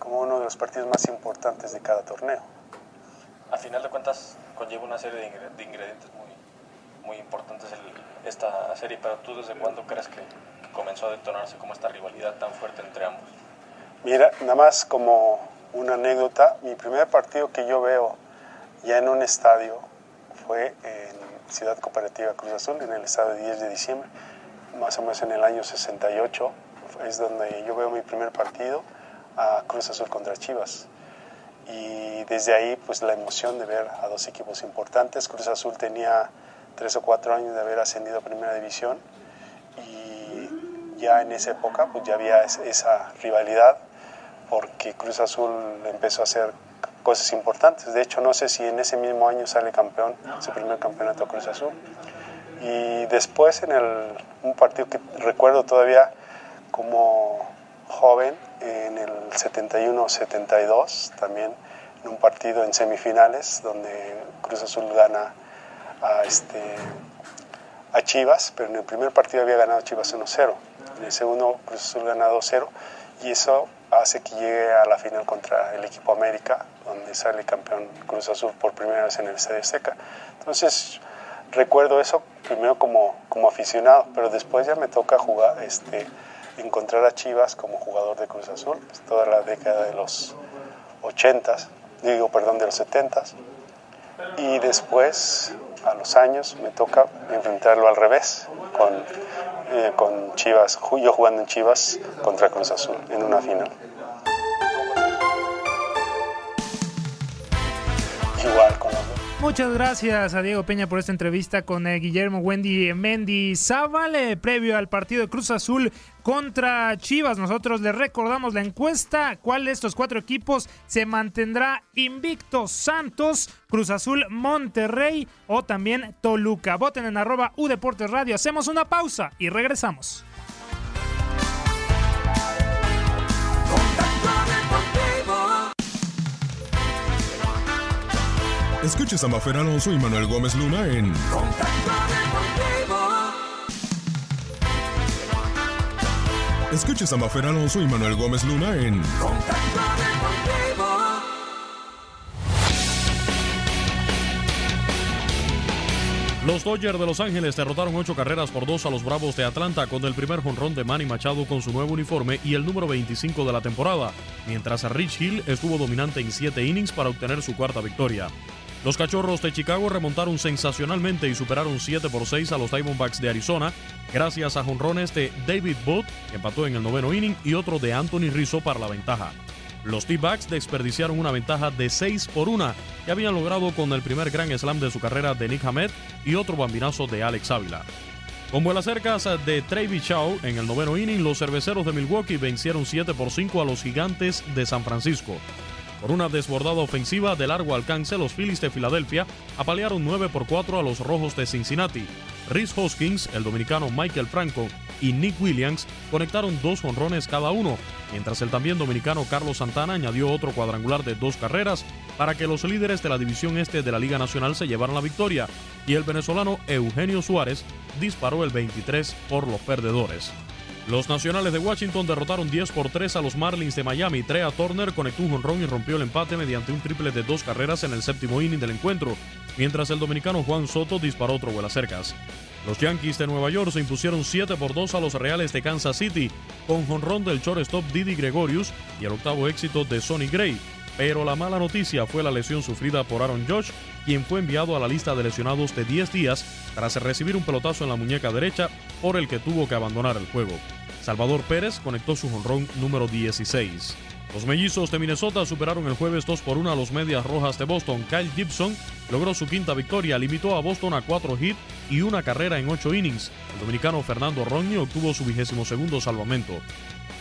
como uno de los partidos más importantes de cada torneo. Al final de cuentas, conlleva una serie de ingre- de ingredientes muy, muy importantes el- esta serie, pero tú desde cuándo crees que que comenzó a detonarse como esta rivalidad tan fuerte entre ambos? Mira, nada más como una anécdota, mi primer partido que yo veo ya en un estadio fue en Ciudad Cooperativa Cruz Azul, en el estadio 10 de diciembre, más o menos en el año 68, es donde yo veo mi primer partido a Cruz Azul contra Chivas. Y desde ahí, pues la emoción de ver a dos equipos importantes. Cruz Azul tenía tres o cuatro años de haber ascendido a Primera División y ya en esa época pues ya había es- esa rivalidad porque Cruz Azul empezó a hacer cosas importantes. De hecho, no sé si en ese mismo año sale campeón, su primer campeonato Cruz Azul. Y después en el, un partido que recuerdo todavía como joven, en el 71-72, también en un partido en semifinales donde Cruz Azul gana a, este, a Chivas, pero en el primer partido había ganado Chivas 1-0. En el segundo Cruz Azul gana 2-0 y eso hace que llegue a la final contra el equipo América, donde sale campeón Cruz Azul por primera vez en el Estadio Seca. Entonces, recuerdo eso primero como, como aficionado, pero después ya me toca jugar, este, encontrar a Chivas como jugador de Cruz Azul, toda la década de los 80s, digo, perdón, de los 70s. Y después, a los años, me toca enfrentarlo al revés, con, eh, con Chivas, yo jugando en Chivas contra Cruz Azul en una final. Igual Muchas gracias a Diego Peña por esta entrevista con eh, Guillermo Wendy Mendy Zaval, previo al partido de Cruz Azul contra Chivas. Nosotros le recordamos la encuesta, cuál de estos cuatro equipos se mantendrá invicto Santos, Cruz Azul, Monterrey o también Toluca. Voten en arroba U Deportes Radio. Hacemos una pausa y regresamos. Escuches a Mafer Alonso y Manuel Gómez Luna en Escuches a Mafer Alonso y Manuel Gómez Luna en Los Dodgers de Los Ángeles derrotaron ocho carreras por dos a los Bravos de Atlanta con el primer jonrón de Manny Machado con su nuevo uniforme y el número 25 de la temporada, mientras Rich Hill estuvo dominante en siete innings para obtener su cuarta victoria. Los Cachorros de Chicago remontaron sensacionalmente y superaron 7 por 6 a los Diamondbacks de Arizona, gracias a jonrones de David Booth, que empató en el noveno inning, y otro de Anthony Rizzo para la ventaja. Los T-Backs desperdiciaron una ventaja de 6 por 1 que habían logrado con el primer gran slam de su carrera de Nick Hamed y otro bambinazo de Alex Ávila. Con vuelas cercas de Trevi Chow en el noveno inning, los cerveceros de Milwaukee vencieron 7 por 5 a los gigantes de San Francisco. Por una desbordada ofensiva de largo alcance, los Phillies de Filadelfia apalearon 9 por 4 a los Rojos de Cincinnati. Rhys Hoskins, el dominicano Michael Franco y Nick Williams conectaron dos honrones cada uno, mientras el también dominicano Carlos Santana añadió otro cuadrangular de dos carreras para que los líderes de la división este de la Liga Nacional se llevaran la victoria, y el venezolano Eugenio Suárez disparó el 23 por los perdedores. Los Nacionales de Washington derrotaron 10 por 3 a los Marlins de Miami. Trea Turner conectó un honrón y rompió el empate mediante un triple de dos carreras en el séptimo inning del encuentro, mientras el dominicano Juan Soto disparó otro vuelo cercas. Los Yankees de Nueva York se impusieron 7 por 2 a los Reales de Kansas City, con jonrón del shortstop Didi Gregorius y el octavo éxito de Sonny Gray. Pero la mala noticia fue la lesión sufrida por Aaron Josh, quien fue enviado a la lista de lesionados de 10 días tras recibir un pelotazo en la muñeca derecha por el que tuvo que abandonar el juego. Salvador Pérez conectó su jonrón número 16. Los mellizos de Minnesota superaron el jueves 2 por 1 a los Medias Rojas de Boston. Kyle Gibson logró su quinta victoria, limitó a Boston a 4 hits y una carrera en 8 innings. El dominicano Fernando Roñi obtuvo su vigésimo segundo salvamento.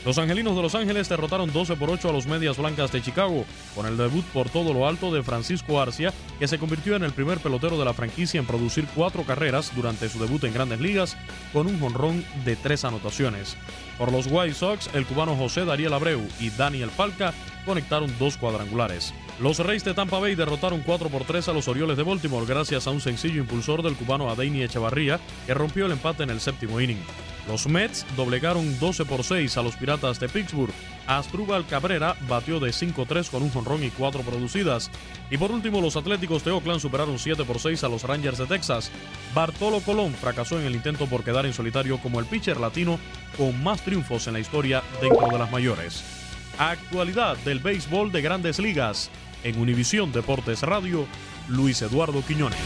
Los Angelinos de Los Ángeles derrotaron 12 por 8 a los Medias Blancas de Chicago, con el debut por todo lo alto de Francisco Arcia, que se convirtió en el primer pelotero de la franquicia en producir cuatro carreras durante su debut en grandes ligas, con un jonrón de tres anotaciones. Por los White Sox, el cubano José Dariel Abreu y Daniel Falca conectaron dos cuadrangulares. Los Reyes de Tampa Bay derrotaron 4 por 3 a los Orioles de Baltimore gracias a un sencillo impulsor del cubano Adeini Echevarría, que rompió el empate en el séptimo inning. Los Mets doblegaron 12 por 6 a los Piratas de Pittsburgh. Astrubal Cabrera batió de 5-3 con un jonrón y 4 producidas. Y por último, los Atléticos de Oakland superaron 7 por 6 a los Rangers de Texas. Bartolo Colón fracasó en el intento por quedar en solitario como el pitcher latino con más triunfos en la historia dentro de las mayores. Actualidad del béisbol de grandes ligas. En Univisión Deportes Radio, Luis Eduardo Quiñones.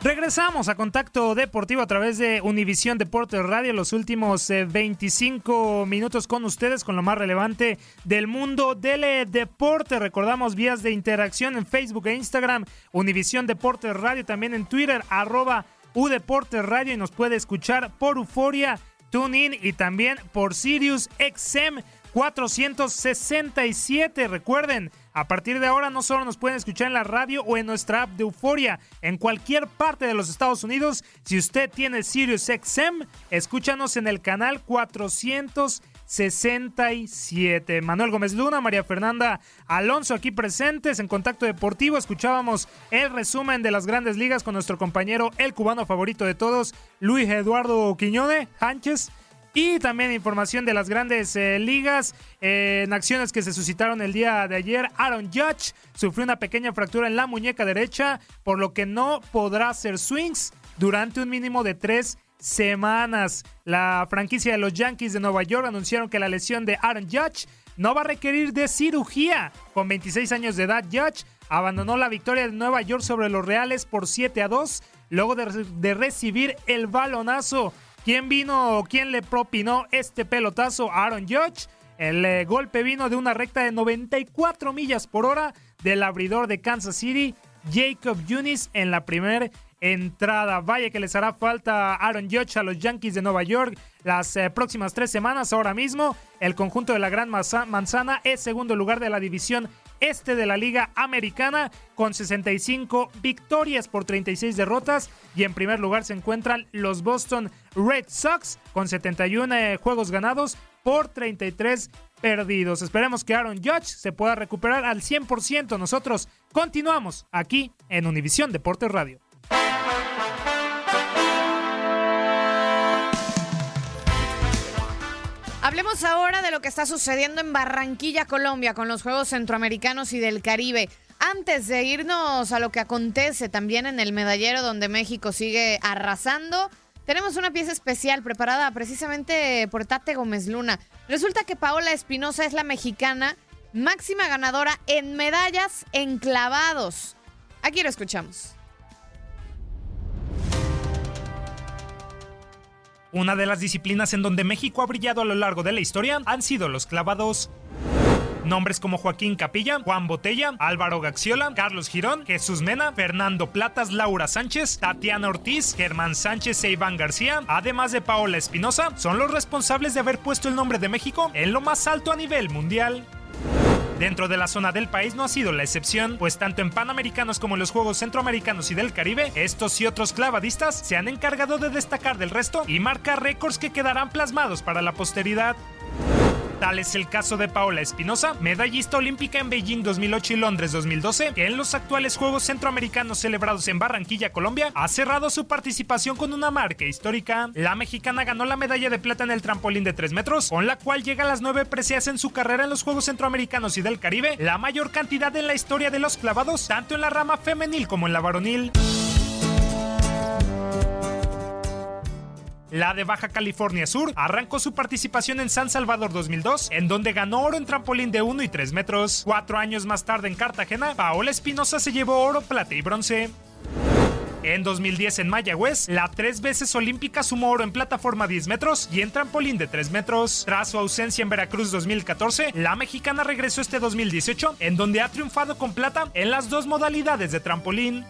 Regresamos a Contacto Deportivo a través de Univisión Deportes Radio. Los últimos 25 eh, minutos con ustedes con lo más relevante del mundo del eh, deporte. Recordamos vías de interacción en Facebook e Instagram, Univisión Deportes Radio, también en Twitter, arroba Deportes Radio y nos puede escuchar por Euforia, TuneIn y también por Sirius XM 467. Recuerden, a partir de ahora no solo nos pueden escuchar en la radio o en nuestra app de Euforia, en cualquier parte de los Estados Unidos. Si usted tiene Sirius XM, escúchanos en el canal 467. 67. Manuel Gómez Luna, María Fernanda Alonso aquí presentes en Contacto Deportivo. Escuchábamos el resumen de las grandes ligas con nuestro compañero, el cubano favorito de todos, Luis Eduardo Quiñone Sánchez. Y también información de las grandes eh, ligas eh, en acciones que se suscitaron el día de ayer. Aaron Judge sufrió una pequeña fractura en la muñeca derecha, por lo que no podrá hacer swings durante un mínimo de tres semanas. La franquicia de los Yankees de Nueva York anunciaron que la lesión de Aaron Judge no va a requerir de cirugía. Con 26 años de edad, Judge abandonó la victoria de Nueva York sobre los Reales por 7 a 2 luego de, recibir el balonazo. ¿Quién vino o quién le propinó este pelotazo a Aaron Judge? El eh, golpe vino de una recta de 94 millas por hora del abridor de Kansas City, Jacob Yunis, en la primera entrada. Vaya que les hará falta Aaron Judge a los Yankees de Nueva York las eh, próximas tres semanas. Ahora mismo, el conjunto de la Gran Manzana es segundo lugar de la división este de la Liga Americana con 65 victorias por 36 derrotas y en primer lugar se encuentran los Boston Red Sox con 71 eh, juegos ganados por 33 perdidos. Esperemos que Aaron Judge se pueda recuperar al 100%. Nosotros continuamos aquí en Univisión Deportes Radio. Hablemos ahora de lo que está sucediendo en Barranquilla, Colombia, con los Juegos Centroamericanos y del Caribe. Antes de irnos a lo que acontece también en el medallero donde México sigue arrasando, tenemos una pieza especial preparada precisamente por Tate Gómez Luna. Resulta que Paola Espinosa es la mexicana máxima ganadora en medallas en clavados. Aquí lo escuchamos. Una de las disciplinas en donde México ha brillado a lo largo de la historia han sido los clavados. Nombres como Joaquín Capilla, Juan Botella, Álvaro Gaxiola, Carlos Girón, Jesús Mena, Fernando Platas, Laura Sánchez, Tatiana Ortiz, Germán Sánchez e Iván García, además de Paola Espinosa, son los responsables de haber puesto el nombre de México en lo más alto a nivel mundial. Dentro de la zona del país no ha sido la excepción, pues tanto en Panamericanos como en los Juegos Centroamericanos y del Caribe, estos y otros clavadistas se han encargado de destacar del resto y marcar récords que quedarán plasmados para la posteridad. Tal es el caso de Paola Espinosa, medallista olímpica en Beijing 2008 y Londres 2012, que en los actuales Juegos Centroamericanos celebrados en Barranquilla, Colombia, ha cerrado su participación con una marca histórica. La mexicana ganó la medalla de plata en el trampolín de 3 metros, con la cual llega a las 9 preseas en su carrera en los Juegos Centroamericanos y del Caribe, la mayor cantidad en la historia de los clavados, tanto en la rama femenil como en la varonil. La de Baja California Sur arrancó su participación en San Salvador 2002, en donde ganó oro en trampolín de 1 y 3 metros. Cuatro años más tarde en Cartagena, Paola Espinosa se llevó oro, plata y bronce. En 2010 en Mayagüez, la tres veces olímpica sumó oro en plataforma 10 metros y en trampolín de 3 metros. Tras su ausencia en Veracruz 2014, la mexicana regresó este 2018, en donde ha triunfado con plata en las dos modalidades de trampolín.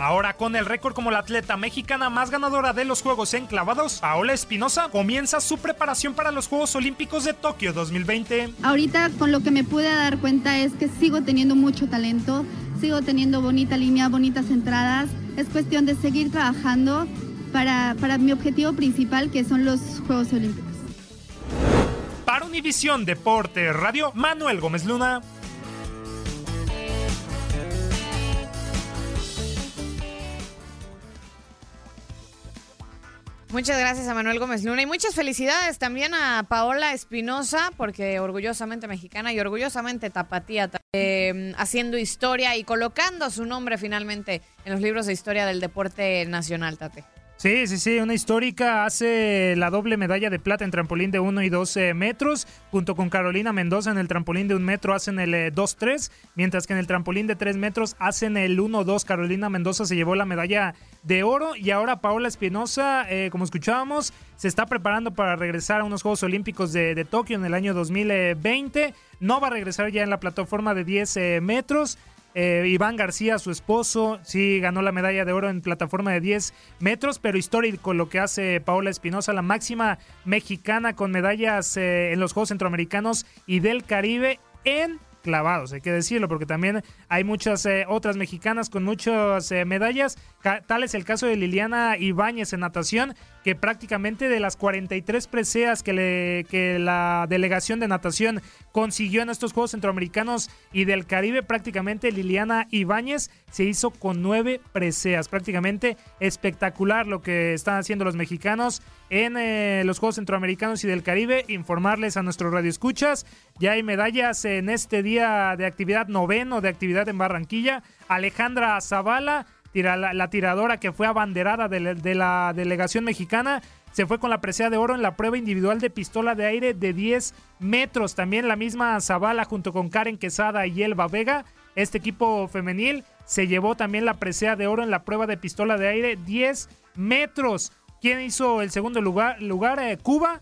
Ahora con el récord como la atleta mexicana más ganadora de los Juegos enclavados, Paola Espinosa comienza su preparación para los Juegos Olímpicos de Tokio 2020. Ahorita con lo que me pude dar cuenta es que sigo teniendo mucho talento, sigo teniendo bonita línea, bonitas entradas. Es cuestión de seguir trabajando para, para mi objetivo principal que son los Juegos Olímpicos. Para Univisión Deporte Radio, Manuel Gómez Luna. Muchas gracias a Manuel Gómez Luna y muchas felicidades también a Paola Espinosa, porque orgullosamente mexicana y orgullosamente tapatía, eh, haciendo historia y colocando su nombre finalmente en los libros de historia del deporte nacional, Tate. Sí, sí, sí, una histórica hace la doble medalla de plata en trampolín de 1 y 12 metros, junto con Carolina Mendoza en el trampolín de 1 metro hacen el 2-3, mientras que en el trampolín de 3 metros hacen el 1-2. Carolina Mendoza se llevó la medalla de oro y ahora Paola Espinosa, eh, como escuchábamos, se está preparando para regresar a unos Juegos Olímpicos de, de, Tokio en el año 2020. No va a regresar ya en la plataforma de 10 eh, metros. Eh, Iván García, su esposo, sí ganó la medalla de oro en plataforma de 10 metros, pero histórico lo que hace Paola Espinosa, la máxima mexicana con medallas eh, en los Juegos Centroamericanos y del Caribe en clavados, hay que decirlo, porque también hay muchas eh, otras mexicanas con muchas eh, medallas. Tal es el caso de Liliana Ibáñez en natación, que prácticamente de las 43 preseas que, le, que la delegación de natación consiguió en estos Juegos Centroamericanos y del Caribe, prácticamente Liliana Ibáñez se hizo con nueve preseas. Prácticamente espectacular lo que están haciendo los mexicanos en eh, los Juegos Centroamericanos y del Caribe. Informarles a nuestros radioescuchas, ya hay medallas en este día de actividad noveno de actividad en Barranquilla. Alejandra Zavala la, tiradora que fue abanderada de, la delegación mexicana, se fue con la presea de oro en la prueba individual de pistola de aire de 10 metros. También la misma Zavala junto con Karen Quesada y Elba Vega. Este equipo femenil se llevó también la presea de oro en la prueba de pistola de aire 10 metros. ¿Quién hizo el segundo lugar? lugar eh, Cuba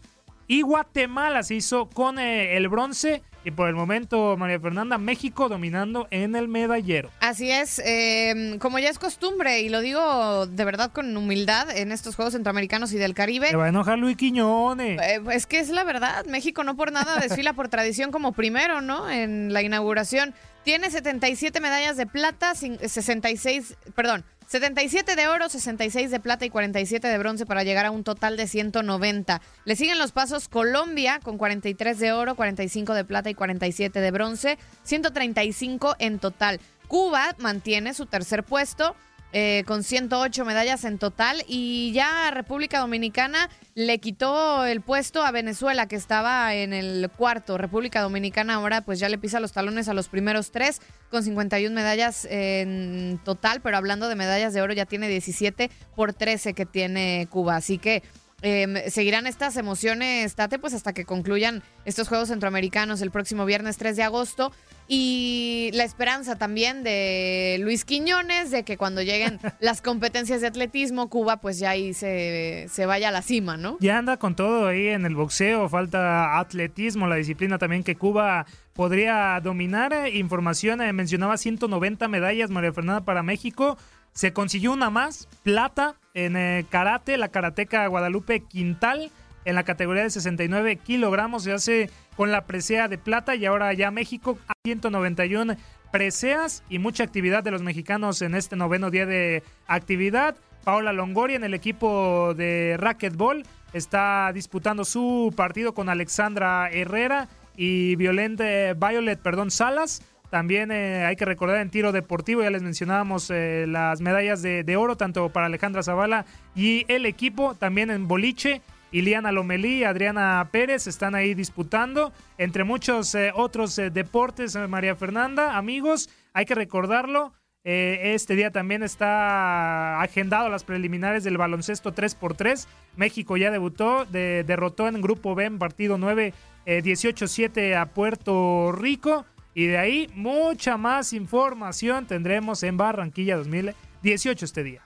y Guatemala se hizo con eh, el bronce y por el momento, María Fernanda, México dominando en el medallero. Así es, em, como ya es costumbre, y lo digo de verdad con humildad en estos Juegos Centroamericanos y del Caribe. Se va a enojar Luis Quiñones. Eh, es que es la verdad, México no por nada desfila por tradición como primero, ¿no? En la inauguración. Tiene 77 medallas de plata, 66, perdón, 77 de oro, 66 de plata y 47 de bronce para llegar a un total de 190. Le siguen los pasos Colombia con 43 de oro, 45 de plata y 47 de bronce, 135 en total. Cuba mantiene su tercer puesto eh, con 108 medallas en total y ya República Dominicana le quitó el puesto a Venezuela que estaba en el cuarto. República Dominicana ahora pues ya le pisa los talones a los primeros tres con 51 medallas en total, pero hablando de medallas de oro ya tiene 17 por 13 que tiene Cuba. Así que em, seguirán estas emociones, Tate, pues hasta que concluyan estos Juegos Centroamericanos el próximo viernes 3 de agosto. Y la esperanza también de Luis Quiñones de que cuando lleguen las competencias de atletismo, Cuba pues ya ahí se, se, vaya a la cima, ¿no? Ya anda con todo ahí en el boxeo, falta atletismo, la disciplina también que Cuba podría dominar. Información, eh, mencionaba 190 medallas María Fernanda para México. Se consiguió una más, plata, en eh, karate, la karateca Guadalupe Quintal, en la categoría de 69 kilogramos, se hace con la presea de plata y ahora ya México a 191 preseas y mucha actividad de los mexicanos en este noveno día de actividad. Paola Longoria en el equipo de racquetball está disputando su partido con Alexandra Herrera y Violente, Violet perdón, Salas. También eh, hay que recordar en tiro deportivo, ya les mencionábamos eh, las medallas de, de, oro, tanto para Alejandra Zavala y el equipo, también en boliche Iliana Lomelí, Adriana Pérez están ahí disputando, entre muchos eh, otros eh, deportes, María Fernanda, amigos, hay que recordarlo, este día también está agendado las preliminares del baloncesto 3x3, México ya debutó, derrotó en Grupo B en partido 9, 18-7 a Puerto Rico, y de ahí mucha más información tendremos en Barranquilla 2018 este día.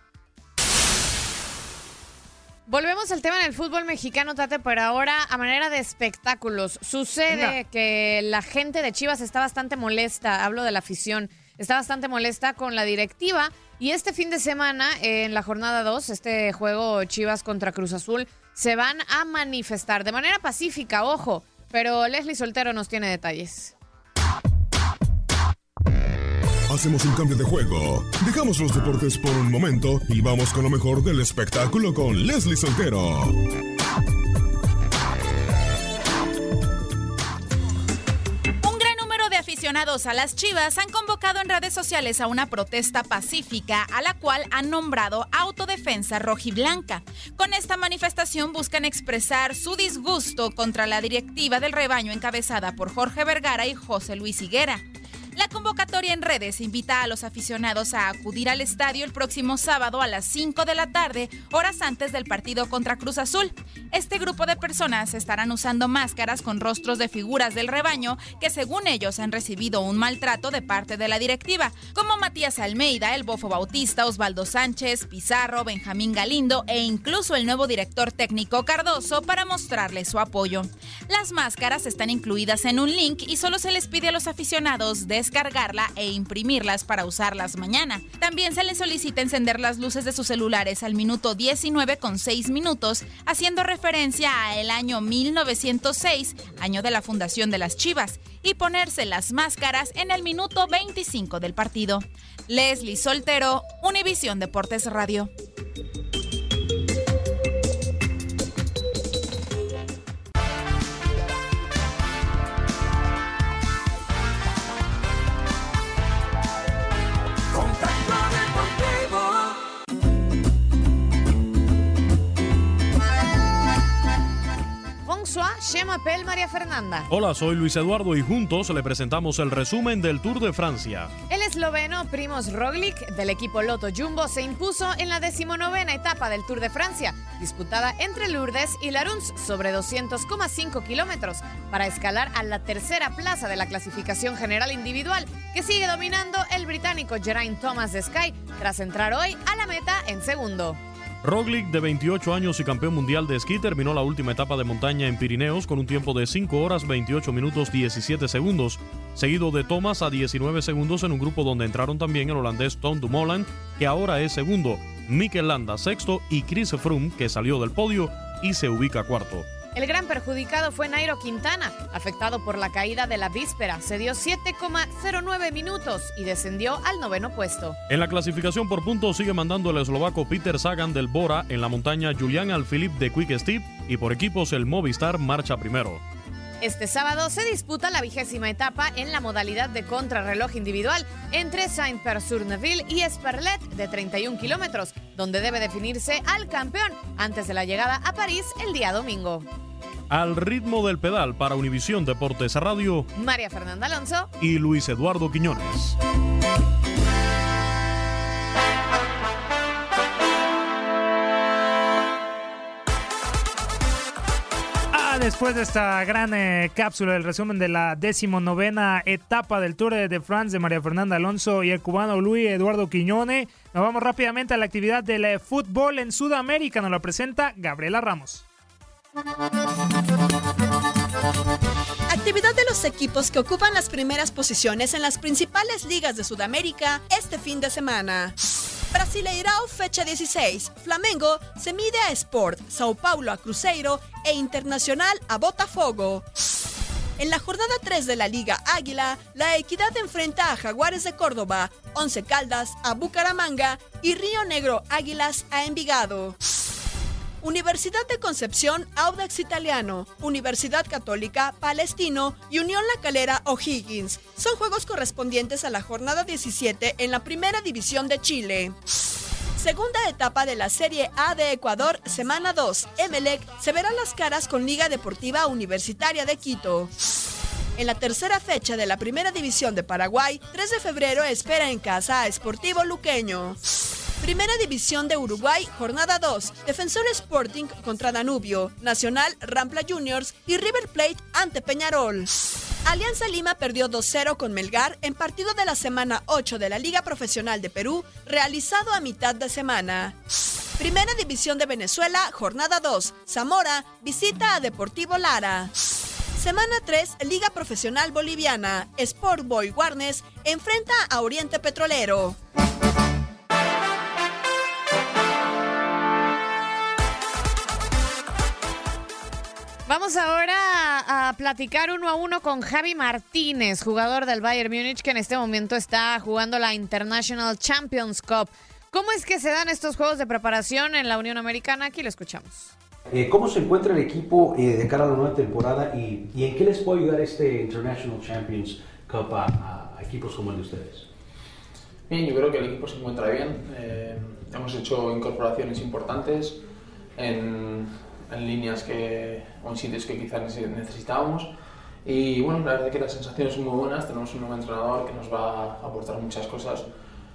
Volvemos al tema en el fútbol mexicano, Tate, pero ahora a manera de espectáculos. Sucede que la gente de Chivas está bastante molesta, hablo de la afición, está bastante molesta con la directiva y este fin de semana, en la jornada 2, este juego Chivas contra Cruz Azul, se van a manifestar de manera pacífica, ojo, pero Leslie Soltero nos tiene detalles. Hacemos un cambio de juego. Dejamos los deportes por un momento y vamos con lo mejor del espectáculo con Leslie Soltero. Un gran número de aficionados a las Chivas han convocado en redes sociales a una protesta pacífica a la cual han nombrado Autodefensa Rojiblanca. Con esta manifestación buscan expresar su disgusto contra la directiva del rebaño encabezada por Jorge Vergara y José Luis Higuera. La convocatoria en redes invita a los aficionados a acudir al estadio el próximo sábado a las 5 de la tarde, horas antes del partido contra Cruz Azul. Este grupo de personas estarán usando máscaras con rostros de figuras del rebaño que según ellos han recibido un maltrato de parte de la directiva, como Matías Almeida, el Bofo Bautista, Osvaldo Sánchez, Pizarro, Benjamín Galindo e incluso el nuevo director técnico Cardoso para mostrarle su apoyo. Las máscaras están incluidas en un link y solo se les pide a los aficionados de descargarla e imprimirlas para usarlas mañana. También se les solicita encender las luces de sus celulares al minuto 19 con 6 minutos, haciendo referencia a el año 1906, año de la fundación de las Chivas, y ponerse las máscaras en el minuto 25 del partido. Leslie Soltero, Univisión Deportes Radio. Mapel, María Fernanda. Hola, soy Luis Eduardo y juntos le presentamos el resumen del Tour de Francia. El esloveno Primoz Roglic del equipo Loto Jumbo se impuso en la decimonovena etapa del Tour de Francia, disputada entre Lourdes y Laruns sobre 200,5 kilómetros, para escalar a la tercera plaza de la clasificación general individual, que sigue dominando el británico Geraint Thomas de Sky, tras entrar hoy a la meta en segundo. Roglic, de 28 años y campeón mundial de esquí, terminó la última etapa de montaña en Pirineos con un tiempo de 5 horas 28 minutos 17 segundos, seguido de Thomas a 19 segundos en un grupo donde entraron también el holandés Tom Dumoulin, que ahora es segundo, Mikel Landa sexto y Chris Froome, que salió del podio y se ubica cuarto. El gran perjudicado fue Nairo Quintana, afectado por la caída de la víspera. Se dio 7,09 minutos y descendió al noveno puesto. En la clasificación por puntos sigue mandando el eslovaco Peter Sagan del Bora en la montaña Julian Alphilippe de Quick Step y por equipos el Movistar marcha primero. Este sábado se disputa la vigésima etapa en la modalidad de contrarreloj individual entre Saint-Père-sur-Neuville y Esperlet de 31 kilómetros, donde debe definirse al campeón antes de la llegada a París el día domingo. Al ritmo del pedal para Univisión Deportes Radio, María Fernanda Alonso y Luis Eduardo Quiñones. Después de esta gran eh, cápsula, el resumen de la decimonovena etapa del Tour de France de María Fernanda Alonso y el cubano Luis Eduardo Quiñone, nos vamos rápidamente a la actividad del eh, fútbol en Sudamérica. Nos la presenta Gabriela Ramos. Actividad de los equipos que ocupan las primeras posiciones en las principales ligas de Sudamérica este fin de semana. Brasileirao fecha 16. Flamengo se mide a Sport, Sao Paulo a Cruzeiro e Internacional a Botafogo. En la jornada 3 de la Liga Águila, la Equidad enfrenta a Jaguares de Córdoba, Once Caldas a Bucaramanga y Río Negro Águilas a Envigado. Universidad de Concepción, Audax Italiano, Universidad Católica, Palestino y Unión La Calera, O'Higgins. Son juegos correspondientes a la jornada 17 en la Primera División de Chile. Segunda etapa de la Serie A de Ecuador, semana 2. Emelec se verá las caras con Liga Deportiva Universitaria de Quito. En la tercera fecha de la Primera División de Paraguay, 3 de febrero espera en casa a Sportivo Luqueño. Primera División de Uruguay, jornada 2. Defensor Sporting contra Danubio, Nacional, Rampla Juniors y River Plate ante Peñarol. Alianza Lima perdió 2-0 con Melgar en partido de la semana 8 de la Liga Profesional de Perú, realizado a mitad de semana. Primera División de Venezuela, jornada 2. Zamora visita a Deportivo Lara. Semana 3, Liga Profesional Boliviana. Sport Boy Warnes enfrenta a Oriente Petrolero. Vamos ahora a platicar uno a uno con Javi Martínez, jugador del Bayern Múnich, que en este momento está jugando la International Champions Cup. ¿Cómo es que se dan estos juegos de preparación en la Unión Americana? Aquí lo escuchamos. Eh, ¿Cómo se encuentra el equipo eh, de cara a la nueva temporada y, y, en qué les puede ayudar este International Champions Cup a, a, equipos como el de ustedes? Bien, yo creo que el equipo se encuentra bien. Eh, hemos hecho incorporaciones importantes en, en líneas que, o en sitios que quizás necesitábamos. Y bueno, la verdad es que las sensaciones son muy buenas. Tenemos un nuevo entrenador que nos va a aportar muchas cosas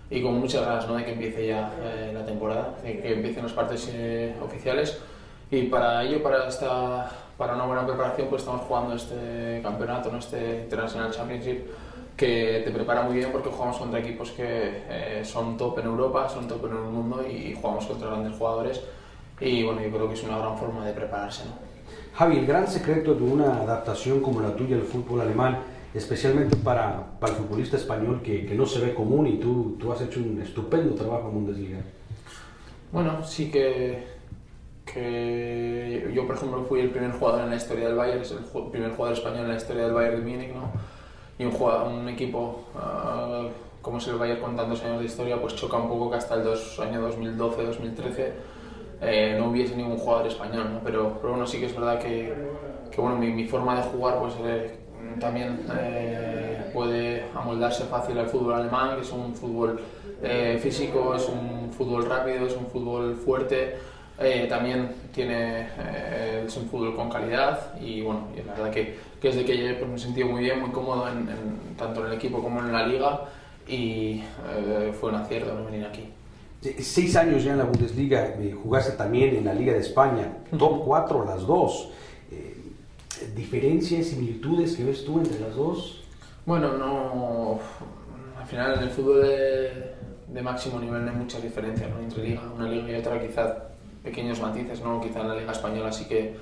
y con muchas ganas ¿no? de que empiece ya eh, la temporada, de que empiecen los partes eh, oficiales. Y para ello, para, esta, para una buena preparación, pues estamos jugando este campeonato, ¿no? este International Championship, que te prepara muy bien porque jugamos contra equipos que eh, son top en Europa, son top en el mundo y jugamos contra grandes jugadores. Y bueno, yo creo que es una gran forma de prepararse. ¿no? Javi, el gran secreto de una adaptación como la tuya al fútbol alemán, especialmente para, para el futbolista español que, que, no se ve común y tú, tú has hecho un estupendo trabajo en Bundesliga. Bueno, sí que, que yo, por ejemplo, fui el primer jugador en la historia del Bayern, es el primer jugador español en la historia del Bayern de Múnich, ¿no? Y un, jugador, un equipo uh, como es el Bayern con tantos años de historia, pues choca un poco que hasta el dos, año 2012-2013 eh, no hubiese ningún jugador español, ¿no? pero, pero bueno, sí que es verdad que, que bueno, mi, mi, forma de jugar pues, eh, también eh, puede amoldarse fácil al fútbol alemán, que es un fútbol físico, es un fútbol rápido, es un fútbol fuerte eh, también tiene eh, es un fútbol con calidad y bueno, y la verdad que, que desde que llegué pues, me he sentido muy bien, muy cómodo en, en- tanto en el equipo como en la liga y eh, fue un acierto no venir aquí. Eh, Seis años ya en la Bundesliga, eh, jugaste también en la Liga de España, top 4 las dos. Eh, ¿Diferencias, similitudes que ves tú entre las dos? Bueno, no. Al final en el fútbol de, de máximo nivel no hay muchas diferencias ¿no? entre liga, una liga y otra, quizás pequeños matices, ¿no? Quizá en la liga española sí que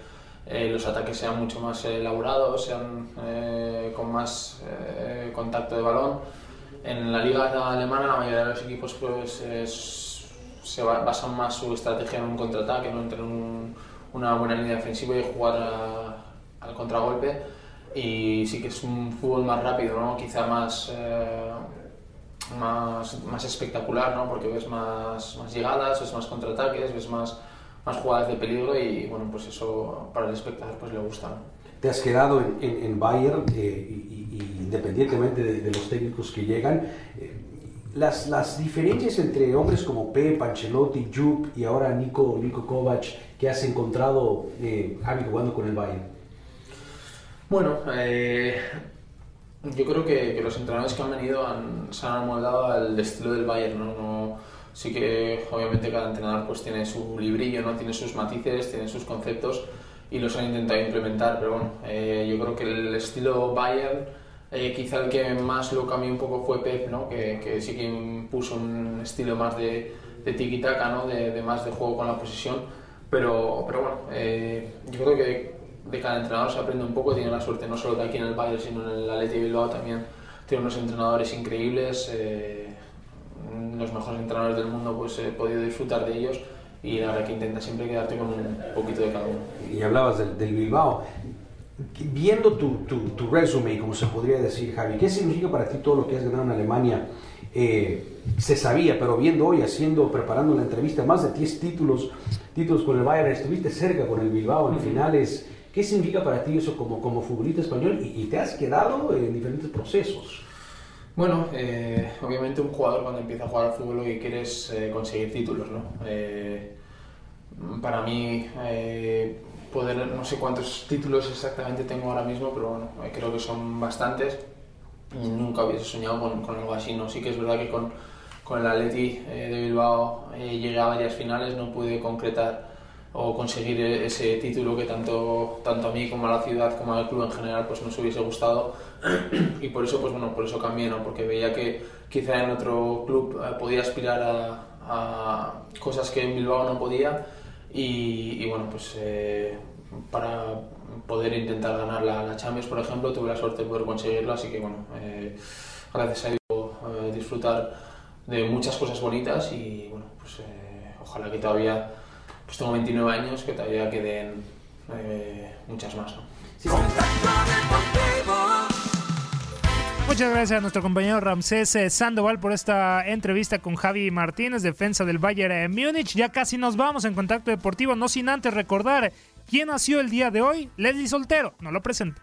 eh, los ataques sean mucho más elaborados, sean eh, con más eh, contacto de balón. En la liga alemana la mayoría de los equipos pues es- se ba- basan más su estrategia en un contraataque, ¿no? en un- una buena línea defensiva y jugar a- al contragolpe y sí que es un fútbol más rápido, ¿no? quizá más, eh, más, más espectacular, ¿no? porque ves más, más llegadas, ves más contraataques, ves más, más jugadas de peligro y bueno, pues eso para el espectador pues le gusta. ¿no? Te has quedado en, en- en Bayern, eh, y- y independientemente de, de los técnicos que llegan, eh, las, las diferencias entre hombres como Pep, Ancelotti, Jupp y ahora Nico, Nico Kovac, que has encontrado, eh, Javi, jugando con el Bayern. Bueno, eh, yo creo que, los entrenadores que han venido han, se han amoldado al estilo del Bayern, ¿no? No- sí que obviamente cada entrenador pues tiene su librillo, ¿no? Tiene sus matices, tiene sus conceptos y los han intentado implementar, pero bueno, eh, yo creo que el estilo Bayern, eh, quizá el que más lo cambió un poco fue Pep, ¿no? Que, que sí que impuso un estilo más de, de tiki-taka, ¿no? De, de más de juego con la posesión, pero, pero bueno, eh, yo creo que de cada entrenador se aprende un poco, tiene la suerte no solo de aquí en el Bayern, sino en el Athletic Bilbao también tiene unos entrenadores increíbles, eh, los mejores entrenadores del mundo, pues he podido disfrutar de ellos y la verdad que intenta siempre quedarte con un poquito de cada uno. Y hablabas del, del Bilbao. Viendo tu, tu, tu resume, como se podría decir, Javi, ¿qué significa para ti todo lo que has ganado en Alemania? Eh, se sabía, pero viendo hoy, haciendo, preparando la entrevista, más de 10 títulos, títulos con el Bayern, estuviste cerca con el Bilbao en Ujú. finales. ¿Qué significa para ti eso como, como futbolista español? Y, y te has quedado en diferentes procesos. Bueno, eh, obviamente un jugador cuando empieza a jugar al fútbol lo que quiere es eh, conseguir títulos, ¿no? Eh, para mí, eh, poder, no sé cuántos títulos exactamente tengo ahora mismo, pero bueno, eh, creo que son bastantes. Y nunca hubiese soñado con, con algo así, ¿no? Sí que es verdad que con, con el Atleti eh, de Bilbao eh, llegué a varias finales, no pude concretar o conseguir e- ese título que tanto, tanto a mí como a la ciudad como al club en general pues nos hubiese gustado y por eso pues bueno por eso cambié ¿no? porque veía que quizá en otro club eh, podía aspirar a, a cosas que en Bilbao no podía y, bueno pues eh, para poder intentar ganar la, la Champions por ejemplo tuve la suerte de poder conseguirlo así que bueno eh, gracias a ello eh, disfrutar de muchas cosas bonitas y bueno pues eh, ojalá que todavía pues tengo 29 años que todavía queden muchas más. Muchas gracias a nuestro compañero Ramsés eh, Sandoval por esta entrevista con Javi Martínez, defensa del Bayern eh, Múnich. Ya casi nos vamos en contacto deportivo, no sin antes recordar quién nació el día de hoy. Leslie Soltero, no lo presento.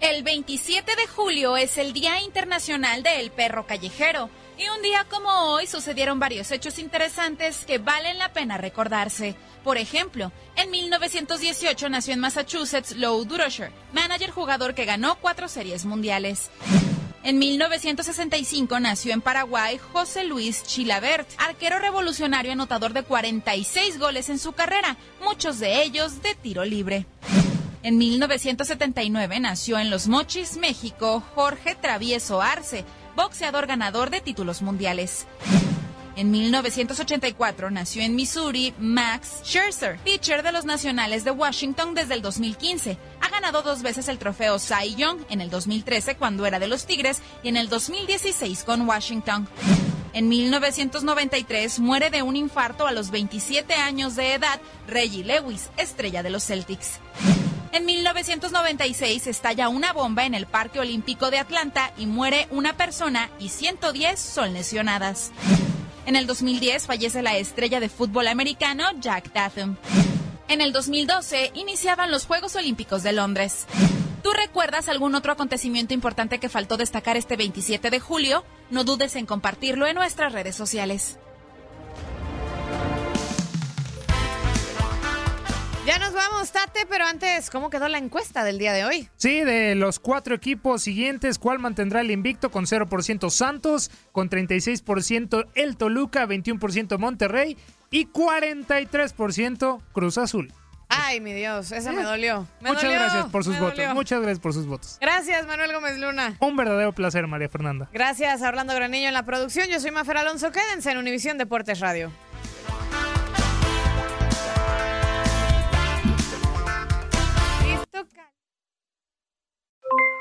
El 27 de julio es el Día Internacional del Perro Callejero. Y un día como hoy sucedieron varios hechos interesantes que valen la pena recordarse. Por ejemplo, en 1918 nació en Massachusetts Lou Durocher, manager jugador que ganó cuatro series mundiales. En 1965 nació en Paraguay José Luis Chilabert, arquero revolucionario anotador de 46 goles en su carrera, muchos de ellos de tiro libre. En 1979 nació en Los Mochis, México, Jorge Travieso Arce, boxeador ganador de títulos mundiales. En 1984 nació en Missouri Max Scherzer, pitcher de los Nacionales de Washington desde el 2015. Ha ganado dos veces el trofeo Cy Young, en el 2013 cuando era de los Tigres y en el 2016 con Washington. En 1993 muere de un infarto a los 27 años de edad Reggie Lewis, estrella de los Celtics. En 1996 estalla una bomba en el Parque Olímpico de Atlanta y muere una persona y 110 son lesionadas. En el 2010 fallece la estrella de fútbol americano Jack Tatum. En el 2012 iniciaban los Juegos Olímpicos de Londres. ¿Tú recuerdas algún otro acontecimiento importante que faltó destacar este 27 de julio? No dudes en compartirlo en nuestras redes sociales. Ya nos vamos, Tate, pero antes, ¿cómo quedó la encuesta del día de hoy? Sí, de los cuatro equipos siguientes, ¿cuál mantendrá el invicto? Con 0% Santos, con 36% el Toluca, 21% Monterrey y 43% Cruz Azul. Ay, mi Dios, esa me dolió. Me Muchas dolió, gracias por sus votos. dolió. Muchas gracias por sus votos. Gracias, Manuel Gómez Luna. Un verdadero placer, María Fernanda. Gracias a Orlando Granillo en la producción. Yo soy Mafer Alonso. Quédense en Univisión Deportes Radio.